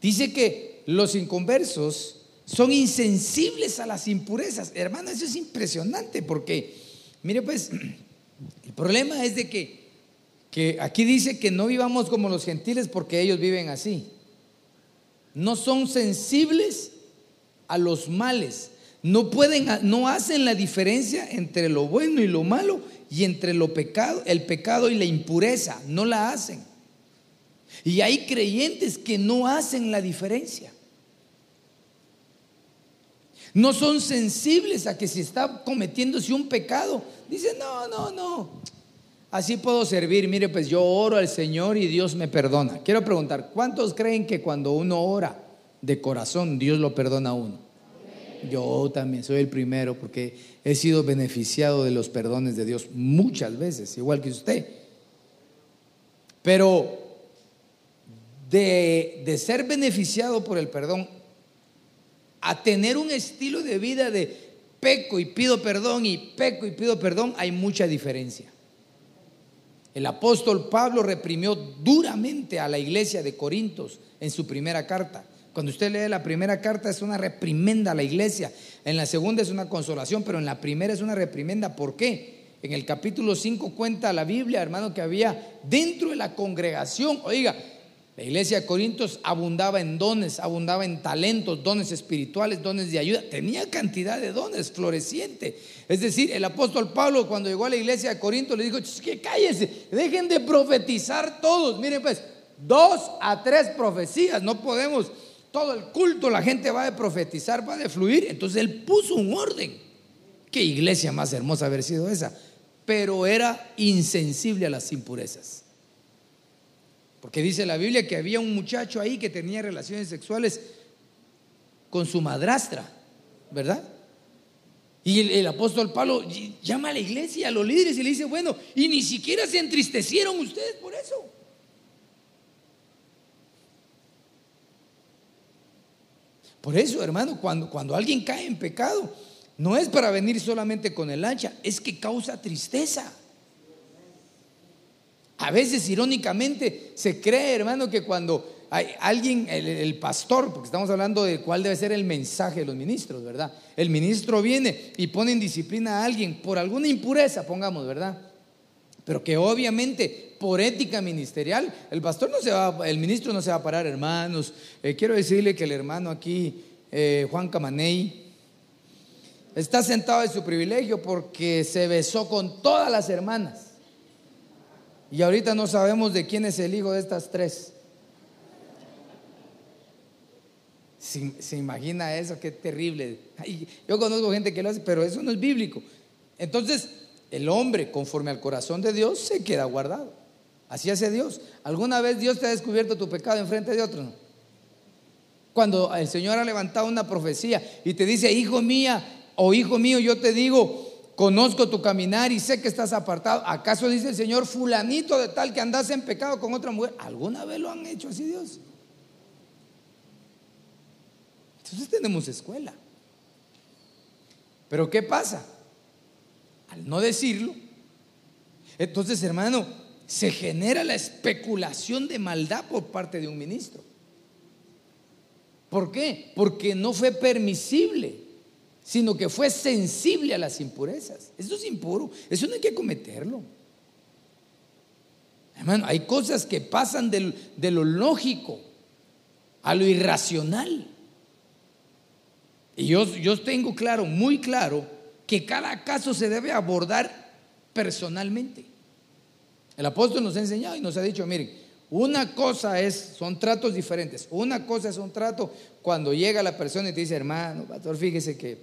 Dice que los inconversos son insensibles a las impurezas. Hermano, eso es impresionante porque, mire pues, el problema es de que, que aquí dice que no vivamos como los gentiles porque ellos viven así. No son sensibles a los males. No pueden, no hacen la diferencia entre lo bueno y lo malo y entre lo pecado, el pecado y la impureza, no la hacen. Y hay creyentes que no hacen la diferencia. No son sensibles a que si está cometiéndose un pecado, dicen, no, no, no, así puedo servir. Mire, pues yo oro al Señor y Dios me perdona. Quiero preguntar, ¿cuántos creen que cuando uno ora de corazón, Dios lo perdona a uno? Yo también soy el primero porque he sido beneficiado de los perdones de Dios muchas veces, igual que usted. Pero de, de ser beneficiado por el perdón a tener un estilo de vida de peco y pido perdón y peco y pido perdón, hay mucha diferencia. El apóstol Pablo reprimió duramente a la iglesia de Corintios en su primera carta. Cuando usted lee la primera carta es una reprimenda a la iglesia, en la segunda es una consolación, pero en la primera es una reprimenda. ¿Por qué? En el capítulo 5 cuenta la Biblia, hermano, que había dentro de la congregación, oiga, la iglesia de Corintios abundaba en dones, abundaba en talentos, dones espirituales, dones de ayuda, tenía cantidad de dones, floreciente. Es decir, el apóstol Pablo cuando llegó a la iglesia de Corinto le dijo, que cállense, dejen de profetizar todos. Miren pues, dos a tres profecías, no podemos todo el culto, la gente va a profetizar, va a fluir. Entonces él puso un orden. Qué iglesia más hermosa haber sido esa. Pero era insensible a las impurezas. Porque dice la Biblia que había un muchacho ahí que tenía relaciones sexuales con su madrastra, ¿verdad? Y el, el, apóstol Pablo llama a la iglesia, a los líderes y le dice, bueno, y ni siquiera se entristecieron ustedes por eso. Por eso, hermano, cuando, cuando alguien cae en pecado, no es para venir solamente con el hacha, es que causa tristeza. A veces, irónicamente, se cree, hermano, que cuando hay alguien, el, pastor, porque estamos hablando de cuál debe ser el mensaje de los ministros, ¿verdad? El ministro viene y pone en disciplina a alguien por alguna impureza, pongamos, ¿verdad? Pero que obviamente por ética ministerial, el pastor no se va, el ministro no se va a parar, hermanos. Eh, quiero decirle que el hermano aquí, eh, Juan Camaney, está sentado en su privilegio porque se besó con todas las hermanas. Y ahorita no sabemos de quién es el hijo de estas tres. Se, imagina eso, qué terrible. yo conozco gente que lo hace, pero eso no es bíblico. Entonces, el hombre, conforme al corazón de Dios, se queda guardado. Así hace Dios. ¿Alguna vez Dios te ha descubierto tu pecado en frente de otro? Cuando el Señor ha levantado una profecía y te dice, hijo mía o hijo mío, yo te digo, conozco tu caminar y sé que estás apartado. ¿Acaso dice el Señor, fulanito de tal que andas en pecado con otra mujer? ¿Alguna vez lo han hecho así Dios? Entonces tenemos escuela. Pero ¿qué pasa? Al no decirlo. Entonces, hermano, se genera la especulación de maldad por parte de un ministro. ¿Por qué? Porque no fue permisible, sino que fue sensible a las impurezas. Eso es impuro, eso no hay que cometerlo. Hermano, hay cosas que pasan de lo lógico a lo irracional. Y yo, yo tengo claro, muy claro, que cada caso se debe abordar personalmente. El apóstol nos ha enseñado y nos ha dicho, miren, una cosa es, son tratos diferentes. Una cosa es un trato cuando llega la persona y te dice, hermano, pastor, fíjese que...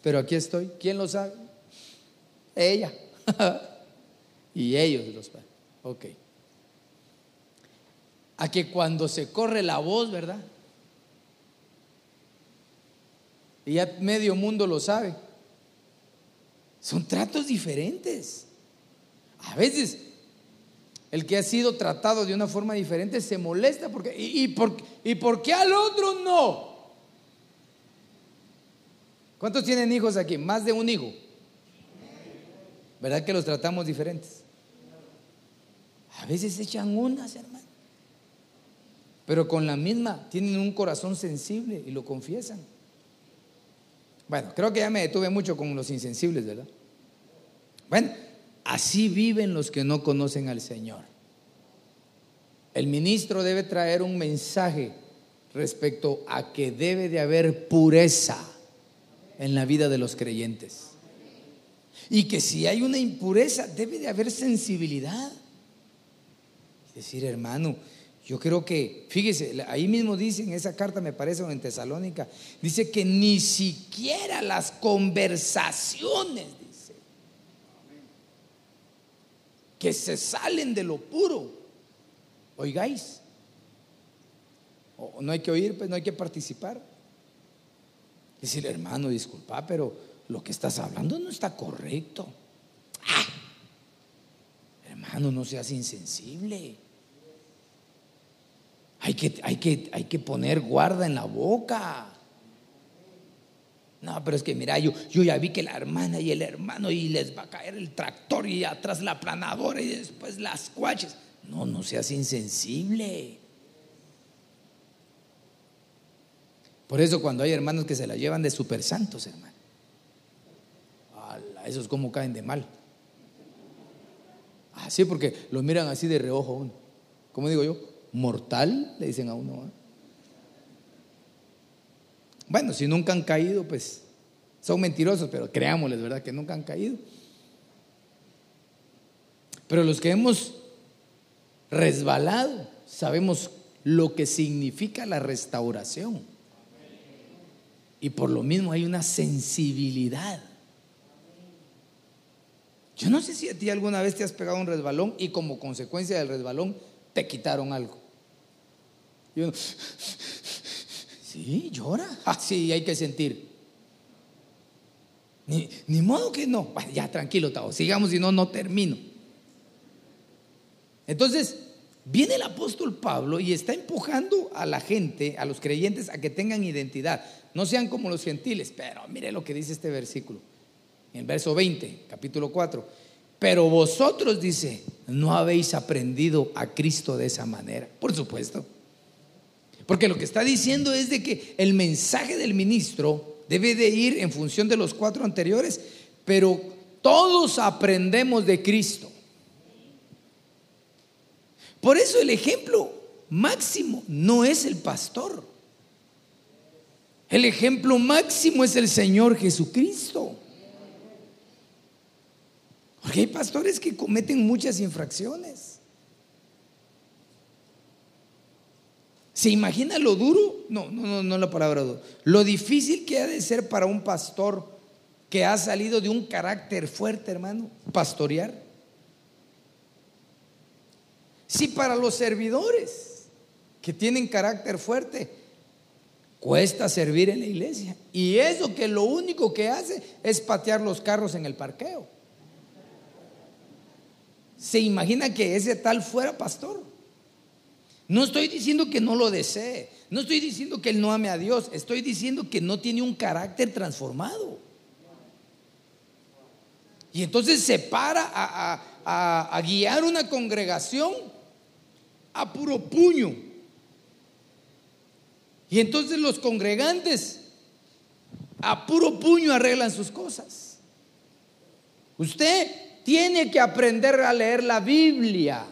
Pero aquí estoy. ¿Quién lo sabe? Ella. y ellos los padres. Ok. A que cuando se corre la voz, ¿verdad? Y ya medio mundo lo sabe. Son tratos diferentes. A veces el que ha sido tratado de una forma diferente se molesta porque ¿y, por, ¿y por qué al otro no? ¿Cuántos tienen hijos aquí? Más de un hijo. ¿Verdad que los tratamos diferentes? A veces echan unas, hermano. Pero con la misma tienen un corazón sensible y lo confiesan. Bueno, creo que ya me detuve mucho con los insensibles, ¿verdad? Bueno, así viven los que no conocen al Señor. El ministro debe traer un mensaje respecto a que debe de haber pureza en la vida de los creyentes. Y que si hay una impureza, debe de haber sensibilidad. Es decir, hermano, yo creo que, fíjese, ahí mismo dice en esa carta, me parece, en Tesalónica, dice que ni siquiera las conversaciones, dice, que se salen de lo puro, oigáis. No hay que oír, pues no hay que participar. Decirle, hermano, disculpa, pero lo que estás hablando no está correcto. ¡Ah! Hermano, no seas insensible. Hay que, hay, que, hay que poner guarda en la boca. No, pero es que mira, yo, yo ya vi que la hermana y el hermano y les va a caer el tractor y atrás la planadora y después las cuaches. No, no seas insensible. Por eso cuando hay hermanos que se la llevan de super santos, hermano. esos como caen de mal. Así porque lo miran así de reojo uno. ¿Cómo digo yo? Mortal, le dicen a uno. Bueno, si nunca han caído, pues son mentirosos, pero creámosles, ¿verdad? Que nunca han caído. Pero los que hemos resbalado, sabemos lo que significa la restauración. Y por lo mismo hay una sensibilidad. Yo no sé si a ti alguna vez te has pegado un resbalón y como consecuencia del resbalón te quitaron algo. Sí, llora. Ah, sí, hay que sentir. Ni, ni modo que no. ya, tranquilo, Tao. Sigamos, si no, no termino. Entonces, viene el apóstol Pablo y está empujando a la gente, a los creyentes, a que tengan identidad. No sean como los gentiles, pero mire lo que dice este versículo. En el verso 20, capítulo 4. Pero vosotros, dice, no habéis aprendido a Cristo de esa manera. Por supuesto. Porque lo que está diciendo es de que el mensaje del ministro debe de ir en función de los cuatro anteriores, pero todos aprendemos de Cristo. Por eso el ejemplo máximo no es el pastor. El ejemplo máximo es el Señor Jesucristo. Porque hay pastores que cometen muchas infracciones. ¿Se imagina lo duro? No, no, no, no la palabra duro. Lo difícil que ha de ser para un pastor que ha salido de un carácter fuerte, hermano, pastorear. Si para los servidores que tienen carácter fuerte, Cuesta servir en la iglesia. Y eso que lo único que hace es patear los carros en el parqueo. ¿Se imagina que ese tal fuera pastor? No estoy diciendo que no lo desee, no estoy diciendo que él no ame a Dios, estoy diciendo que no tiene un carácter transformado. Y entonces se para a, guiar una congregación a puro puño. Y entonces los congregantes a puro puño arreglan sus cosas. Usted tiene que aprender a leer la Biblia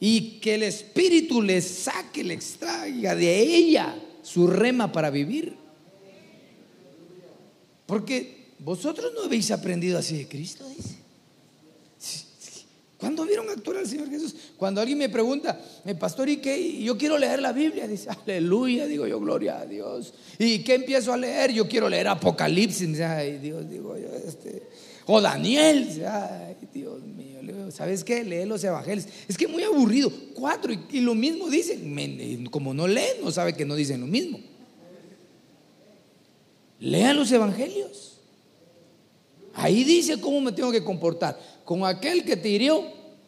y que el Espíritu le saque, le extraiga de ella su rema para vivir. Porque vosotros no habéis aprendido así de Cristo, dice. ¿Cuándo vieron actuar al Señor Jesús? Cuando alguien me pregunta, eh, pastor, ¿y qué? Yo quiero leer la Biblia. Dice, aleluya, digo yo, gloria a Dios. ¿Y qué empiezo a leer? Yo quiero leer Apocalipsis. Ay, Dios, digo yo, este. O Daniel. Ay, Dios mío. ¿Sabes qué? Lee los evangelios. Es que muy aburrido. Cuatro y, lo mismo dicen. Como no leen, no sabe que no dicen lo mismo. Lean los evangelios. Ahí dice cómo me tengo que comportar. Con aquel que te hirió,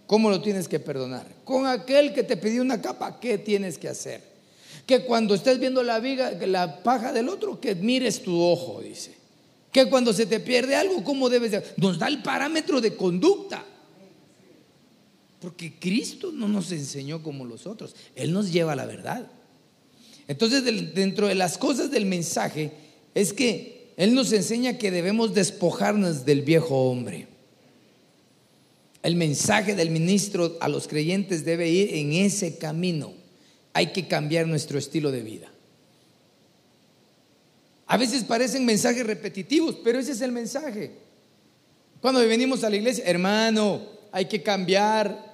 cómo lo tienes que perdonar. Con aquel que te pidió una capa, ¿qué tienes que hacer? Que cuando estés viendo la viga, la paja del otro, que mires tu ojo, dice. Que cuando se te pierde algo, ¿cómo debes de? Nos da el parámetro de conducta. Porque Cristo no nos enseñó como los otros, Él nos lleva a la verdad. Entonces, dentro de las cosas del mensaje, es que Él nos enseña que debemos despojarnos del viejo hombre. El mensaje del ministro a los creyentes debe ir en ese camino. Hay que cambiar nuestro estilo de vida. A veces parecen mensajes repetitivos, pero ese es el mensaje. Cuando venimos a la iglesia, hermano, hay que cambiar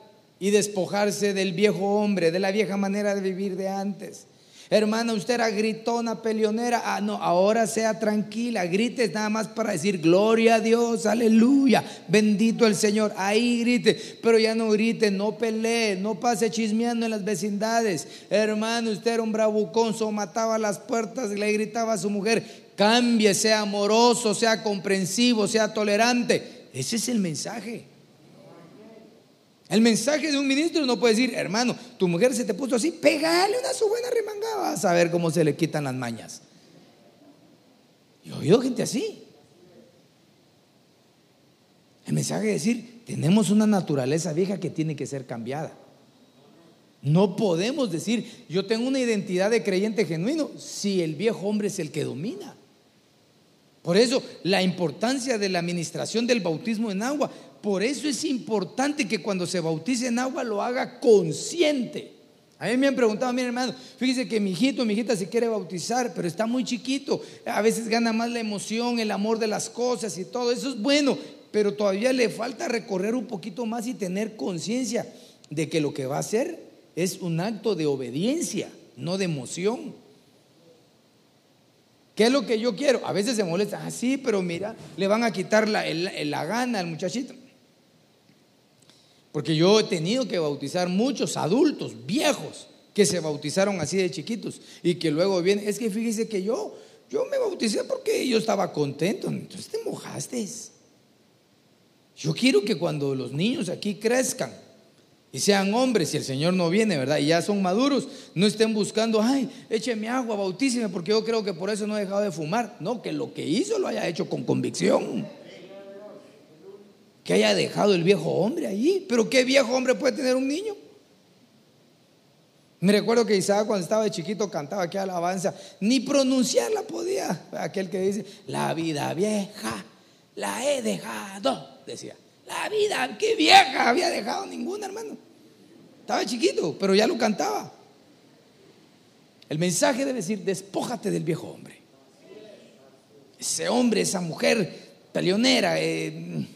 y despojarse del viejo hombre, de la vieja manera de vivir de antes. Hermana, usted era gritona, peleonera. Ah, no, ahora sea tranquila. Grite nada más para decir gloria a Dios, aleluya, bendito el Señor. Ahí grite, pero ya no grite, no pelee, no pase chismeando en las vecindades. Hermano, usted era un bravucón, mataba las puertas, le gritaba a su mujer. Cambie, sea amoroso, sea comprensivo, sea tolerante. Ese es el mensaje. El mensaje de un ministro no puede decir, hermano, tu mujer se te puso así, pégale una su buena remangada, a ver cómo se le quitan las mañas. Yo he oído gente así. El mensaje es decir, tenemos una naturaleza vieja que tiene que ser cambiada. No podemos decir, yo tengo una identidad de creyente genuino si el viejo hombre es el que domina. Por eso la importancia de la administración del bautismo en agua, por eso es importante que cuando se bautice en agua lo haga consciente. A mí me han preguntado, mi hermano, fíjese que mi hijito, mi hijita se quiere bautizar, pero está muy chiquito. A veces gana más la emoción, el amor de las cosas y todo. Eso es bueno, pero todavía le falta recorrer un poquito más y tener conciencia de que lo que va a hacer es un acto de obediencia, no de emoción. ¿Qué es lo que yo quiero? A veces se molesta, ah, sí, pero mira, le van a quitar la, la gana al muchachito. Porque yo he tenido que bautizar muchos adultos, viejos, que se bautizaron así de chiquitos y que luego vienen. Es que fíjese que yo, yo me bauticé porque yo estaba contento. Entonces te mojaste. Yo quiero que cuando los niños aquí crezcan y sean hombres y el Señor no viene, ¿verdad? Y ya son maduros, no estén buscando, ay, écheme agua, bautíceme, porque yo creo que por eso no he dejado de fumar. No, que lo que hizo lo haya hecho con convicción que haya dejado el viejo hombre allí. Pero ¿qué viejo hombre puede tener un niño? Me recuerdo que Isaac cuando estaba de chiquito cantaba aquí alabanza, ni pronunciarla podía. Aquel que dice, la vida vieja la he dejado, decía. La vida, qué vieja, había dejado ninguna, hermano. Estaba chiquito, pero ya lo cantaba. El mensaje debe decir, despójate del viejo hombre. Ese hombre, esa mujer peleonera, eh,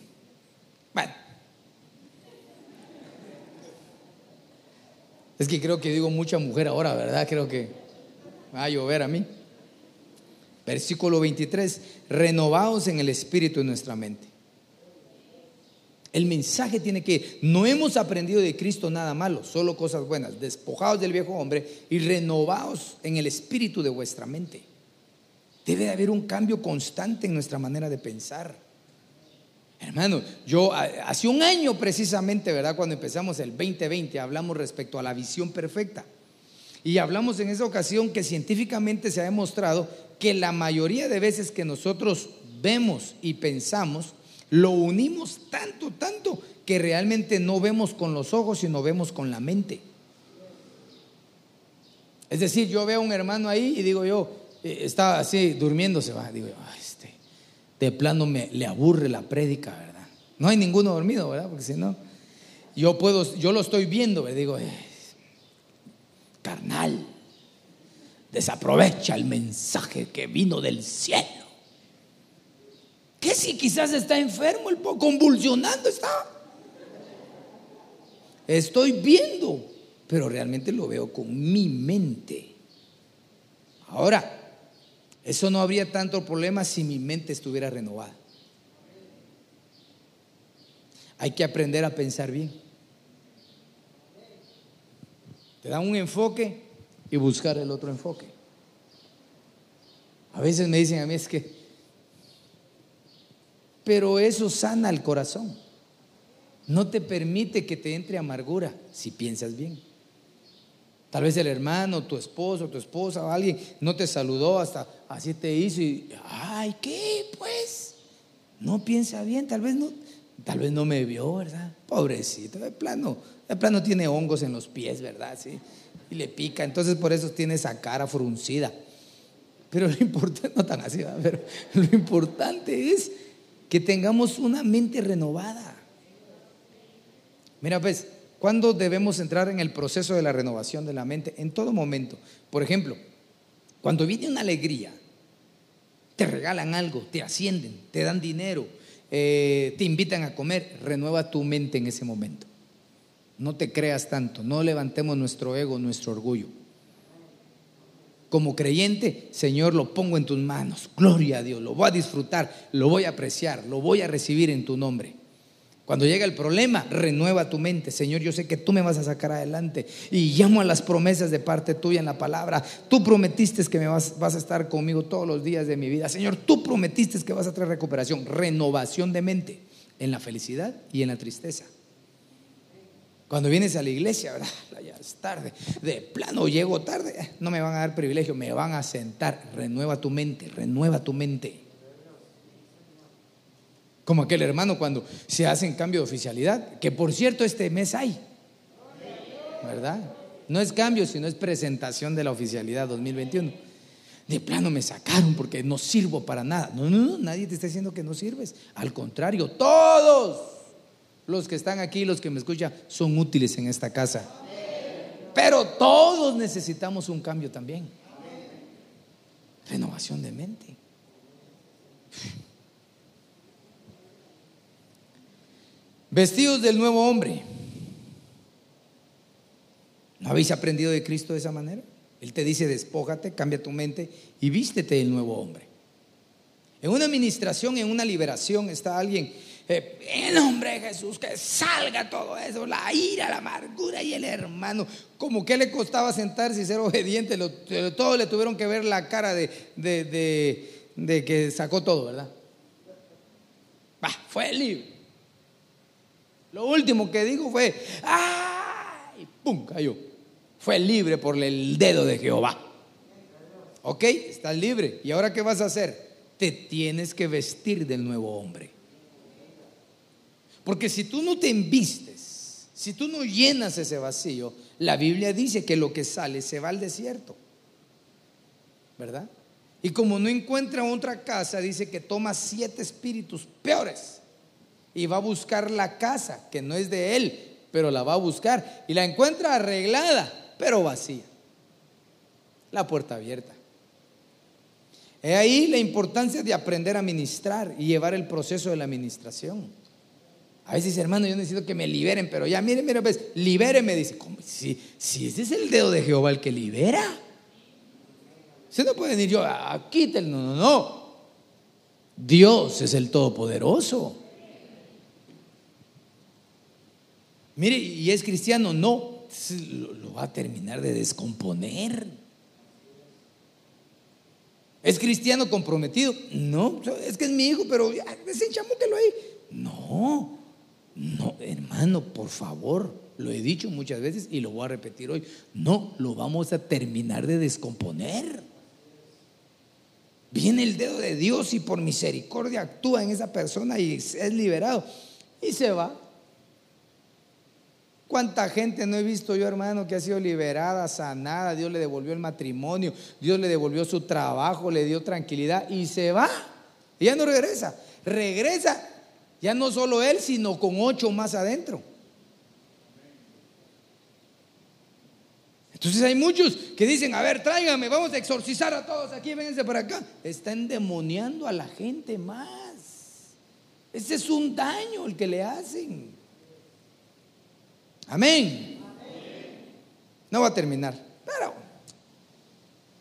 Es que creo que digo mucha mujer ahora, ¿verdad? Creo que va a llover a mí. Versículo 23, renovados en el espíritu de nuestra mente. El mensaje tiene que, no hemos aprendido de Cristo nada malo, solo cosas buenas, despojados del viejo hombre y renovados en el espíritu de vuestra mente. Debe de haber un cambio constante en nuestra manera de pensar. Hermano, yo hace un año precisamente, ¿verdad? Cuando empezamos el 2020, hablamos respecto a la visión perfecta. Y hablamos en esa ocasión que científicamente se ha demostrado que la mayoría de veces que nosotros vemos y pensamos, lo unimos tanto, tanto, que realmente no vemos con los ojos, sino vemos con la mente. Es decir, yo veo a un hermano ahí y digo yo, eh, está así durmiéndose, va, digo yo, este, de plano me, le aburre la prédica, ¿verdad? No hay ninguno dormido, ¿verdad? Porque si no, yo puedo, yo lo estoy viendo, ¿verdad? digo, carnal, desaprovecha el mensaje que vino del cielo. ¿Qué si quizás está enfermo, el convulsionando está? Estoy viendo, pero realmente lo veo con mi mente. Ahora, eso no habría tanto problema si mi mente estuviera renovada. Hay que aprender a pensar bien. Te dan un enfoque y buscar el otro enfoque. A veces me dicen a mí es que, pero eso sana el corazón. No te permite que te entre amargura si piensas bien. Tal vez el hermano, tu esposo, tu esposa o alguien no te saludó hasta así te hizo y, ay, ¿qué? Pues, no piensa bien, tal vez no, tal vez no me vio, ¿verdad? Pobrecito, de plano, de plano tiene hongos en los pies, ¿verdad? Sí. Y le pica, entonces por eso tiene esa cara fruncida. Pero lo importante, no tan así, pero lo importante es que tengamos una mente renovada. Mira, pues, ¿cuándo debemos entrar en el proceso de la renovación de la mente? En todo momento. Por ejemplo, cuando viene una alegría, te regalan algo, te ascienden, te dan dinero, eh, te invitan a comer, renueva tu mente en ese momento. No te creas tanto, no levantemos nuestro ego, nuestro orgullo. Como creyente, Señor, lo pongo en tus manos. Gloria a Dios, lo voy a disfrutar, lo voy a apreciar, lo voy a recibir en tu nombre. Cuando llega el problema, renueva tu mente. Señor, yo sé que tú me vas a sacar adelante. Y llamo a las promesas de parte tuya en la palabra. Tú prometiste que me vas, a estar conmigo todos los días de mi vida. Señor, tú prometiste que vas a traer recuperación, renovación de mente en la felicidad y en la tristeza. Cuando vienes a la iglesia, ¿verdad? Ya es tarde. De plano llego tarde. No me van a dar privilegio, me van a sentar. Renueva tu mente, renueva tu mente. Como aquel hermano cuando se hace en cambio de oficialidad, que por cierto este mes hay. ¿Verdad? No es cambio, sino es presentación de la oficialidad 2021. De plano me sacaron porque no sirvo para nada. No, no, no, nadie te está diciendo que no sirves. Al contrario, todos los que están aquí, los que me escuchan, son útiles en esta casa. Pero todos necesitamos un cambio también. Renovación de mente. Vestidos del nuevo hombre. ¿No habéis aprendido de Cristo de esa manera? Él te dice, despójate, cambia tu mente y vístete del nuevo hombre. En una administración, en una liberación, está alguien eh, en nombre de Jesús, que salga todo eso, la ira, la amargura y el hermano. Como que le costaba sentarse y ser obediente, todos le tuvieron que ver la cara de, de, que sacó todo, ¿verdad? fue libre. Lo último que dijo fue, ¡ay! ¡Pum! cayó. Fue libre por el dedo de Jehová. ¿Ok? Estás libre. ¿Y ahora qué vas a hacer? Te tienes que vestir del nuevo hombre. Porque si tú no te envistes, si tú no llenas ese vacío, la Biblia dice que lo que sale se va al desierto. ¿Verdad? Y como no encuentra otra casa, dice que toma siete espíritus peores y va a buscar la casa, que no es de él, pero la va a buscar y la encuentra arreglada, pero vacía. La puerta abierta. He ahí la importancia de aprender a ministrar y llevar el proceso de la administración. A veces hermano, yo necesito que me liberen, pero ya, mire, mire, pues, libéreme. Dice. Si, si ese es el dedo de Jehová el que libera. Usted no puede decir yo, aquí, no, no, no. Dios es el Todopoderoso. Mire, y es cristiano, no, lo, va a terminar de descomponer. ¿Es cristiano comprometido? No, es que es mi hijo, pero desenchamútelo ahí. No, no, hermano, por favor, lo he dicho muchas veces y lo voy a repetir hoy. No, lo vamos a terminar de descomponer. Viene el dedo de Dios y por misericordia actúa en esa persona y es liberado. Y se va. ¿Cuánta gente no he visto yo, hermano, que ha sido liberada, sanada? Dios le devolvió el matrimonio, Dios le devolvió su trabajo, le dio tranquilidad y se va. Y ya no regresa. Regresa ya no solo él, sino con ocho más adentro. Entonces hay muchos que dicen, a ver, tráigame, vamos a exorcizar a todos aquí, vénganse para acá. Está endemoniando a la gente más. Ese es un daño el que le hacen. Amén. No va a terminar, pero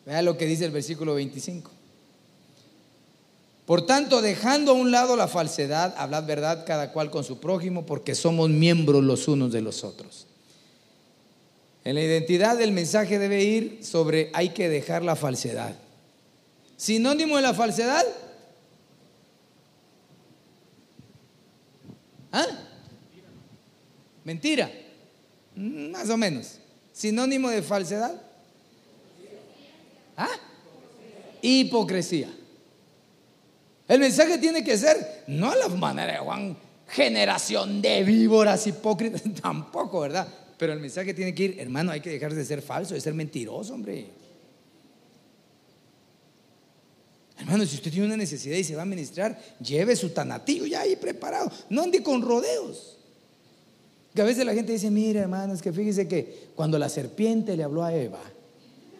vea lo que dice el versículo 25. Por tanto, dejando a un lado la falsedad, hablad verdad cada cual con su prójimo, porque somos miembros los unos de los otros. En la identidad del mensaje debe ir sobre hay que dejar la falsedad. Sinónimo de la falsedad. ¿Ah? Mentira. Más o menos. Sinónimo de falsedad. ¿Ah? Hipocresía. El mensaje tiene que ser, no a la manera de Juan, generación de víboras hipócritas, tampoco, ¿verdad? Pero el mensaje tiene que ir, hermano, hay que dejar de ser falso, de ser mentiroso, hombre. Hermano, si usted tiene una necesidad y se va a ministrar, lleve su tanatillo ya ahí preparado. No ande con rodeos. Que a veces la gente dice, mire hermano, es que fíjese que cuando la serpiente le habló a Eva,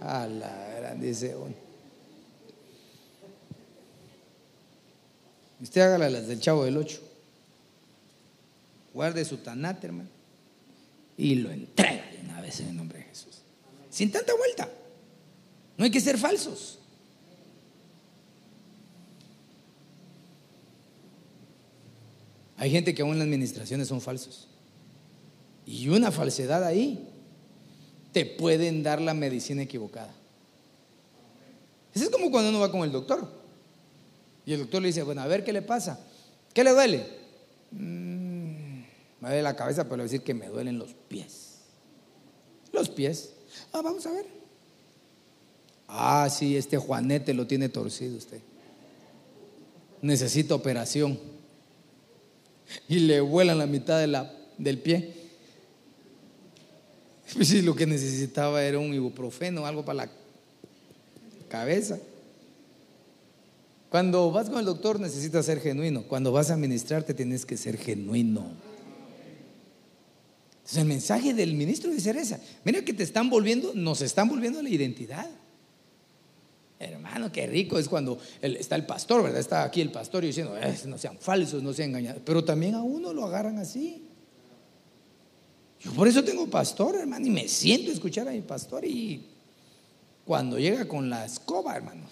a la gran dice, Usted hágala las del chavo del 8. Guarde su tanate, hermano. Y lo entrega una vez en el nombre de Jesús. Sin tanta vuelta. No hay que ser falsos. Hay gente que aún en las administraciones son falsos. Y una falsedad ahí te pueden dar la medicina equivocada. Eso es como cuando uno va con el doctor. Y el doctor le dice, bueno, a ver qué le pasa. ¿Qué le duele? Mm, me duele la cabeza, pero le a decir que me duelen los pies. Los pies. Ah, vamos a ver. Ah, sí, este Juanete lo tiene torcido usted. Necesita operación. Y le vuelan la mitad de la, del pie. Sí, lo que necesitaba era un ibuprofeno, algo para la cabeza. Cuando vas con el doctor necesitas ser genuino. Cuando vas a ministrarte tienes que ser genuino. Entonces el mensaje del ministro debe ser esa. Mira que te están volviendo, nos están volviendo la identidad. Hermano, qué rico es cuando está el pastor, ¿verdad? Está aquí el pastor y diciendo, no sean falsos, no sean engañados. Pero también a uno lo agarran así. Yo por eso tengo pastor, hermano, y me siento a escuchar a mi pastor y cuando llega con la escoba, hermano,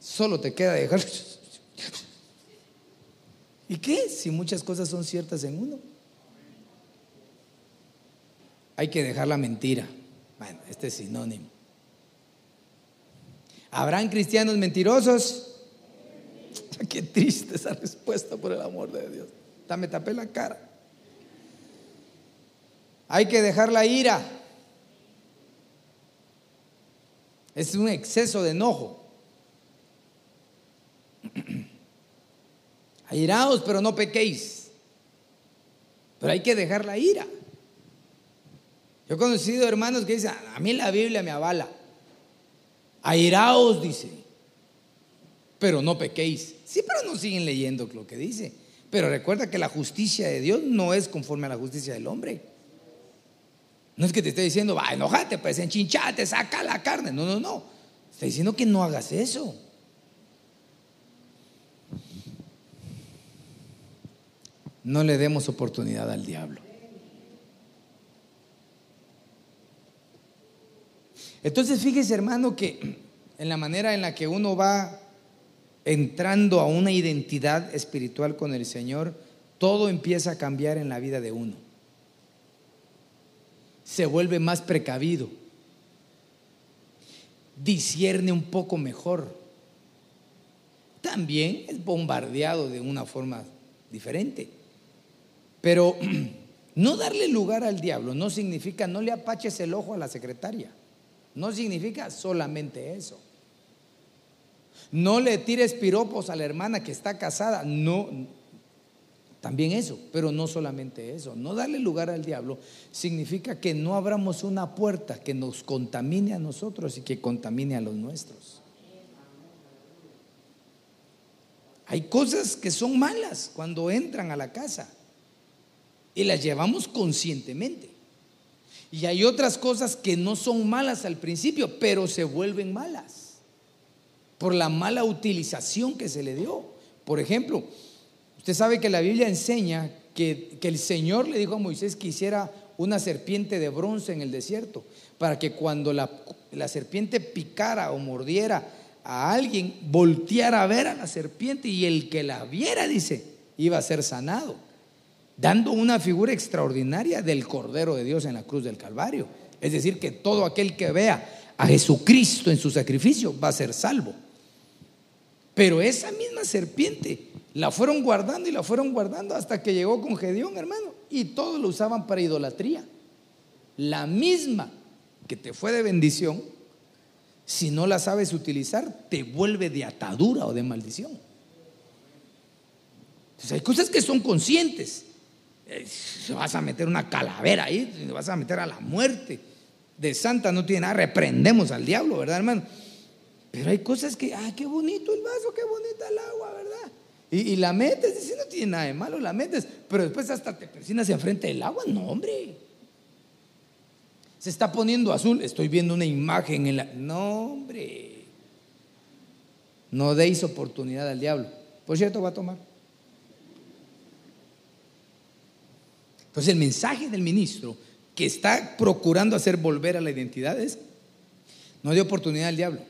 Solo te queda dejar. ¿Y qué? Si muchas cosas son ciertas en uno. Hay que dejar la mentira. Bueno, este es sinónimo. ¿Habrán cristianos mentirosos? Qué triste esa respuesta por el amor de Dios. Me tapé la cara. Hay que dejar la ira. Es un exceso de enojo. Airaos, pero no pequéis. Pero hay que dejar la ira. Yo he conocido hermanos que dicen, a mí la Biblia me avala. Airaos, dice. Pero no pequéis. Sí, pero no siguen leyendo lo que dice. Pero recuerda que la justicia de Dios no es conforme a la justicia del hombre. No es que te esté diciendo, va, enojate, pues enchinchate, saca la carne. No, no, no. Está diciendo que no hagas eso. no le demos oportunidad al diablo. Entonces fíjese hermano que en la manera en la que uno va entrando a una identidad espiritual con el Señor, todo empieza a cambiar en la vida de uno. Se vuelve más precavido. discierne un poco mejor. También es bombardeado de una forma diferente. Pero no darle lugar al diablo no significa no le apaches el ojo a la secretaria. No significa solamente eso. No le tires piropos a la hermana que está casada. No, también eso, pero no solamente eso. No darle lugar al diablo significa que no abramos una puerta que nos contamine a nosotros y que contamine a los nuestros. Hay cosas que son malas cuando entran a la casa y las llevamos conscientemente. Y hay otras cosas que no son malas al principio, pero se vuelven malas por la mala utilización que se le dio. Por ejemplo, usted sabe que la Biblia enseña que, el Señor le dijo a Moisés que hiciera una serpiente de bronce en el desierto, para que cuando la, la serpiente picara o mordiera a alguien, volteara a ver a la serpiente y el que la viera, dice, iba a ser sanado dando una figura extraordinaria del Cordero de Dios en la cruz del Calvario. Es decir, que todo aquel que vea a Jesucristo en su sacrificio va a ser salvo. Pero esa misma serpiente la fueron guardando y la fueron guardando hasta que llegó con Gedeón, hermano, y todos lo usaban para idolatría. La misma que te fue de bendición, si no la sabes utilizar, te vuelve de atadura o de maldición. Entonces hay cosas que son conscientes se vas a meter una calavera ahí, vas a meter a la muerte. De santa no tiene nada, reprendemos al diablo, ¿verdad, hermano? Pero hay cosas que, ah, qué bonito el vaso, qué bonita el agua, ¿verdad? Y, la metes, dice, no tiene nada de malo, la metes, pero después hasta te persinas enfrente del agua, no, hombre. Se está poniendo azul, estoy viendo una imagen en la. No, hombre. No deis oportunidad al diablo. Por cierto, va a tomar. Entonces el mensaje del ministro que está procurando hacer volver a la identidad es, no dio oportunidad al diablo.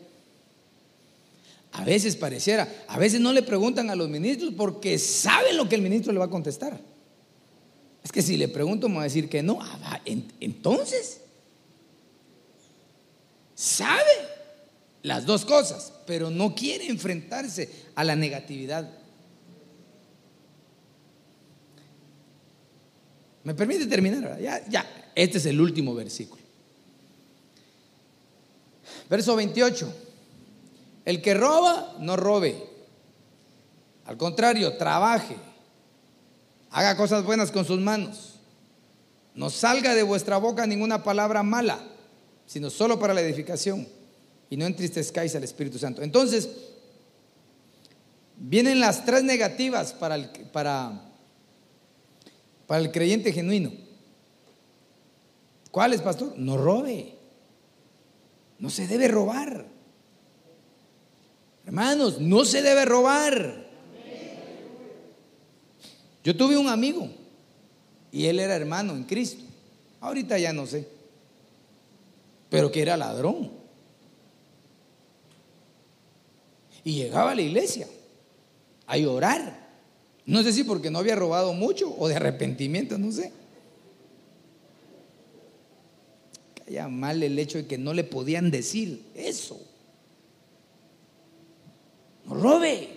A veces pareciera, a veces no le preguntan a los ministros porque saben lo que el ministro le va a contestar. Es que si le pregunto me va a decir que no, ah, entonces sabe las dos cosas, pero no quiere enfrentarse a la negatividad ¿Me permite terminar? Ya, ya, este es el último versículo. Verso 28. El que roba, no robe. Al contrario, trabaje. Haga cosas buenas con sus manos. No salga de vuestra boca ninguna palabra mala, sino solo para la edificación. Y no entristezcáis al Espíritu Santo. Entonces, vienen las tres negativas para, el, para para el creyente genuino. ¿Cuál es, pastor? No robe. No se debe robar. Hermanos, no se debe robar. Yo tuve un amigo y él era hermano en Cristo. Ahorita ya no sé. Pero que era ladrón. Y llegaba a la iglesia a llorar. No sé si porque no había robado mucho o de arrepentimiento, no sé. Calla mal el hecho de que no le podían decir eso. No robe.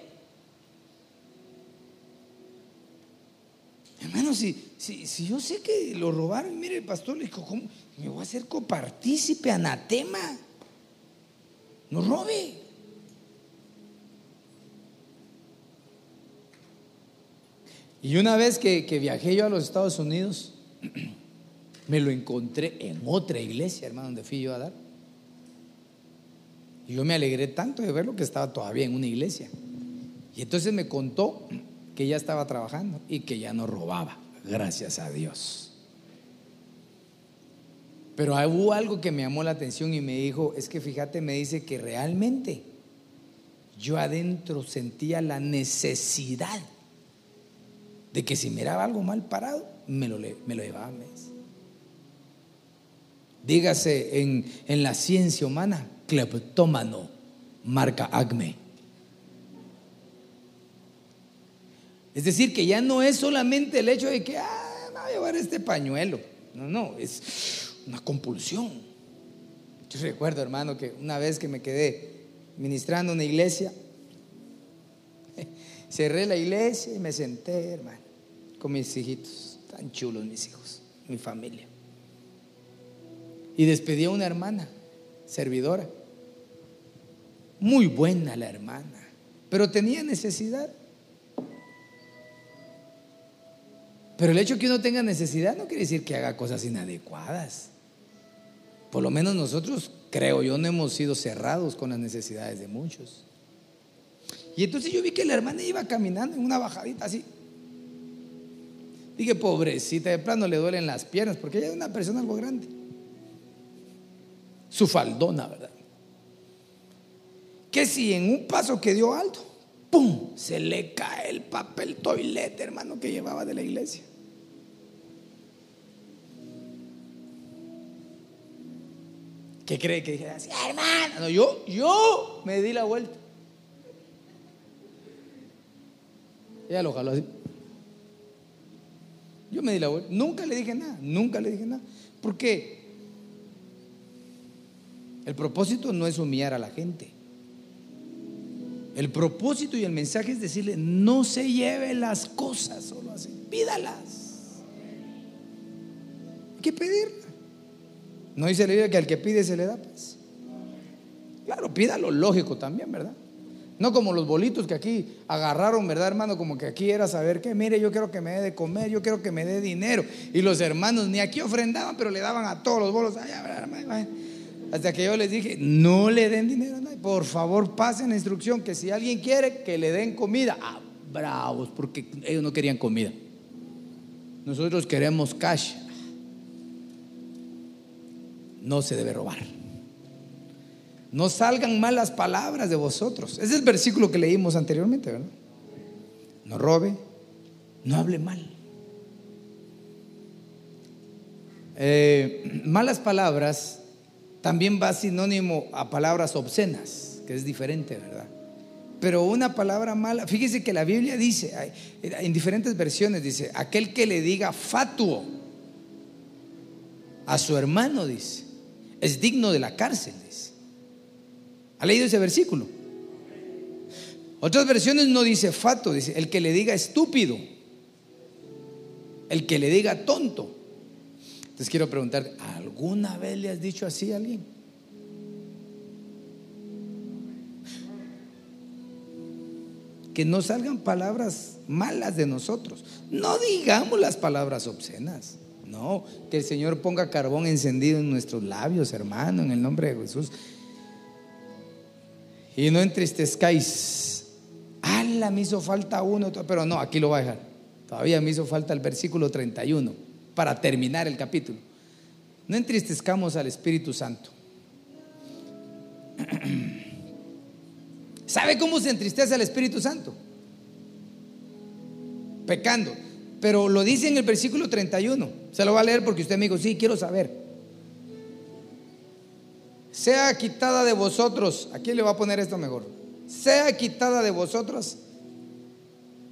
Hermano, si, si, si, yo sé que lo robaron, mire, el pastor le dijo, ¿cómo? Me voy a hacer copartícipe, anatema. No robe. Y una vez que, viajé yo a los Estados Unidos, me lo encontré en otra iglesia, hermano, donde fui yo a dar. Y yo me alegré tanto de verlo que estaba todavía en una iglesia. Y entonces me contó que ya estaba trabajando y que ya no robaba, gracias a Dios. Pero hubo algo que me llamó la atención y me dijo, es que fíjate, me dice que realmente yo adentro sentía la necesidad de que si miraba algo mal parado, me lo, me llevaba a mes. Dígase en la ciencia humana, cleptómano, marca ACME. Es decir, que ya no es solamente el hecho de que, ah, me voy a llevar este pañuelo. No, no, es una compulsión. Yo recuerdo, hermano, que una vez que me quedé ministrando una iglesia, cerré la iglesia y me senté, hermano, con mis hijitos, tan chulos mis hijos, mi familia. Y despedí a una hermana, servidora. Muy buena la hermana, pero tenía necesidad. Pero el hecho que uno tenga necesidad no quiere decir que haga cosas inadecuadas. Por lo menos nosotros, creo yo, no hemos sido cerrados con las necesidades de muchos. Y entonces yo vi que la hermana iba caminando en una bajadita así. Dije, pobrecita, de plano le duelen las piernas, porque ella es una persona algo grande. Su faldona, ¿verdad? Que si en un paso que dio alto, ¡pum! Se le cae el papel toilette, hermano, que llevaba de la iglesia. ¿Qué cree que dije así, hermano? yo, yo me di la vuelta. Ella lo jaló así. Yo me di la vuelta. Nunca le dije nada, nunca le dije nada. Porque el propósito no es humillar a la gente. El propósito y el mensaje es decirle, no se lleve las cosas solo así, pídalas. Hay que pedir. No dice la Biblia que al que pide se le da pues. Claro, pida lo lógico también, ¿verdad? No como los bolitos que aquí agarraron, ¿verdad, hermano? Como que aquí era saber que, mire, yo quiero que me dé de comer, yo quiero que me dé dinero. Y los hermanos ni aquí ofrendaban, pero le daban a todos los bolos. Hasta que yo les dije, no le den dinero a nadie. Por favor, pasen instrucción que si alguien quiere que le den comida. Ah, bravos, porque ellos no querían comida. Nosotros queremos cash no se debe robar. No salgan malas palabras de vosotros. Ese es el versículo que leímos anteriormente, ¿verdad? No robe, no hable mal. Eh, malas palabras también va sinónimo a palabras obscenas, que es diferente, ¿verdad? Pero una palabra mala, fíjese que la Biblia dice, en diferentes versiones dice, aquel que le diga fatuo a su hermano, dice, es digno de la cárcel. ¿Ha leído ese versículo? Otras versiones no dice fato, dice el que le diga estúpido, el que le diga tonto. Quiero preguntar, ¿alguna vez le has dicho así a alguien? Que no salgan palabras malas de nosotros. No digamos las palabras obscenas. No, que el Señor ponga carbón encendido en nuestros labios, hermano, en el nombre de Jesús. Y no entristezcáis. la me hizo falta uno, pero no, aquí lo voy a dejar. Todavía me hizo falta el versículo 31 para terminar el capítulo. No entristezcamos al Espíritu Santo. ¿Sabe cómo se entristece al Espíritu Santo? Pecando. Pero lo dice en el versículo 31. Se lo va a leer porque usted me dijo, sí, quiero saber. Sea quitada de vosotros, aquí le va a poner esto mejor. Sea quitada de vosotros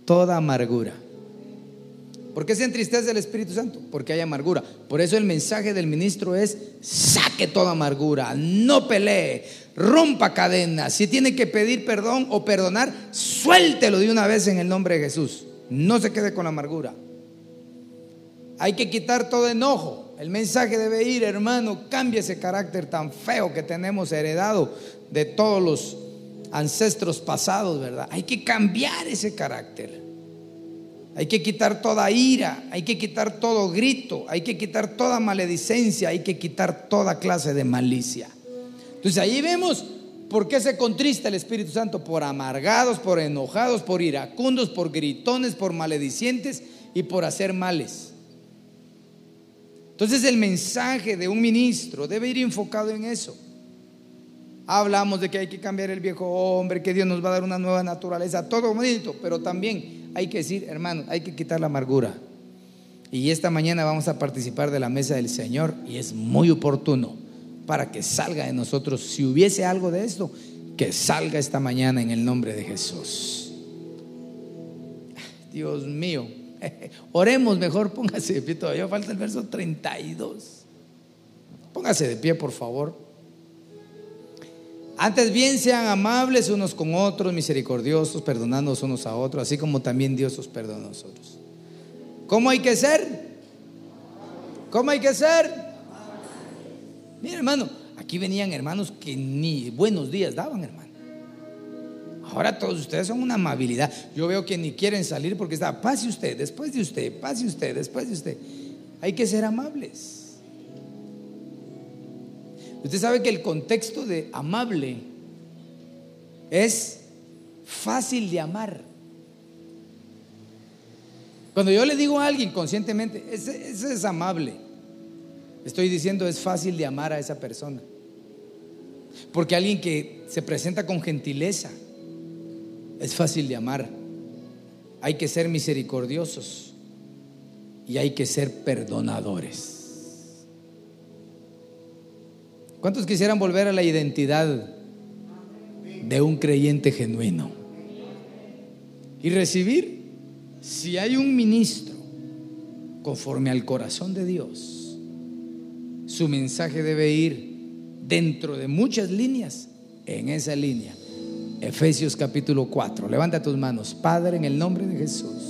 toda amargura. ¿Por qué se entristece el Espíritu Santo? Porque hay amargura. Por eso el mensaje del ministro es, saque toda amargura, no pelee, rompa cadenas. Si tiene que pedir perdón o perdonar, suéltelo de una vez en el nombre de Jesús. No se quede con la amargura. Hay que quitar todo enojo. El mensaje debe ir, hermano, cambia ese carácter tan feo que tenemos heredado de todos los ancestros pasados, ¿verdad? Hay que cambiar ese carácter. Hay que quitar toda ira, hay que quitar todo grito, hay que quitar toda maledicencia, hay que quitar toda clase de malicia. Entonces ahí vemos ¿Por qué se contrista el Espíritu Santo? Por amargados, por enojados, por iracundos, por gritones, por maledicientes y por hacer males. Entonces el mensaje de un ministro debe ir enfocado en eso. Hablamos de que hay que cambiar el viejo hombre, que Dios nos va a dar una nueva naturaleza, todo bonito, pero también hay que decir, hermano, hay que quitar la amargura. Y esta mañana vamos a participar de la mesa del Señor y es muy oportuno para que salga de nosotros. Si hubiese algo de esto, que salga esta mañana en el nombre de Jesús. Dios mío, oremos mejor, póngase de pie, todavía falta el verso 32. Póngase de pie, por favor. Antes bien sean amables unos con otros, misericordiosos, perdonándonos unos a otros, así como también Dios os perdona a nosotros. ¿Cómo hay que ser? ¿Cómo hay que ser? Mira, hermano, aquí venían hermanos que ni buenos días daban, hermano. Ahora todos ustedes son una amabilidad. Yo veo que ni quieren salir porque está, pase usted, después de usted, pase usted, después de usted. Hay que ser amables. Usted sabe que el contexto de amable es fácil de amar. Cuando yo le digo a alguien conscientemente, ese, es amable, estoy diciendo es fácil de amar a esa persona. Porque alguien que se presenta con gentileza es fácil de amar. Hay que ser misericordiosos y hay que ser perdonadores. ¿Cuántos quisieran volver a la identidad de un creyente genuino? Y recibir, si hay un ministro conforme al corazón de Dios, su mensaje debe ir dentro de muchas líneas, en esa línea. Efesios capítulo 4. Levanta tus manos, Padre, en el nombre de Jesús.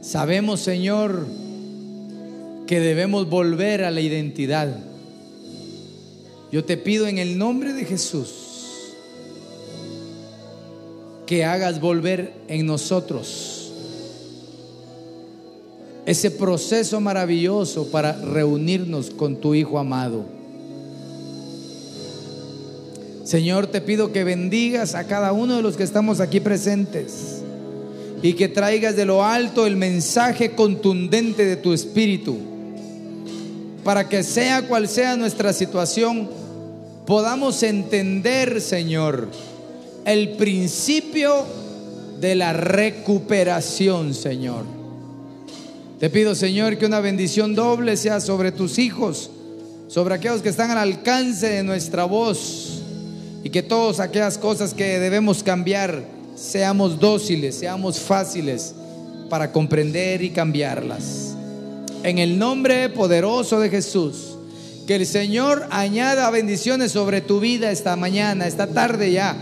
Sabemos, Señor, que debemos volver a la identidad. Yo te pido en el nombre de Jesús que hagas volver en nosotros ese proceso maravilloso para reunirnos con tu Hijo amado. Señor, te pido que bendigas a cada uno de los que estamos aquí presentes y que traigas de lo alto el mensaje contundente de tu Espíritu para que sea cual sea nuestra situación, podamos entender, Señor, el principio de la recuperación, Señor. Te pido, Señor, que una bendición doble sea sobre tus hijos, sobre aquellos que están al alcance de nuestra voz, y que todas aquellas cosas que debemos cambiar seamos dóciles, seamos fáciles para comprender y cambiarlas en el nombre poderoso de Jesús. Que el Señor añada bendiciones sobre tu vida esta mañana, esta tarde ya.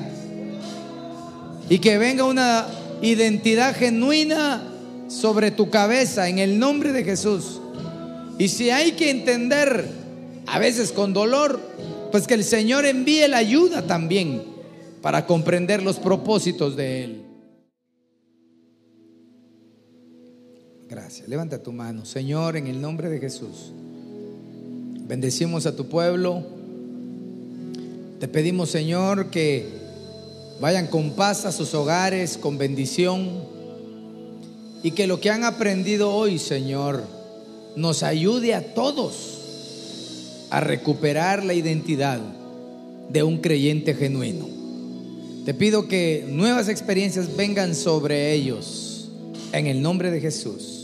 Y que venga una identidad genuina sobre tu cabeza en el nombre de Jesús. Y si hay que entender, a veces con dolor, pues que el Señor envíe la ayuda también para comprender los propósitos de Él. Gracias. Levanta tu mano. Señor, en el nombre de Jesús. Bendecimos a tu pueblo. Te pedimos, Señor, que vayan con paz a sus hogares, con bendición. Y que lo que han aprendido hoy, Señor, nos ayude a todos a recuperar la identidad de un creyente genuino. Te pido que nuevas experiencias vengan sobre ellos. En el nombre de Jesús.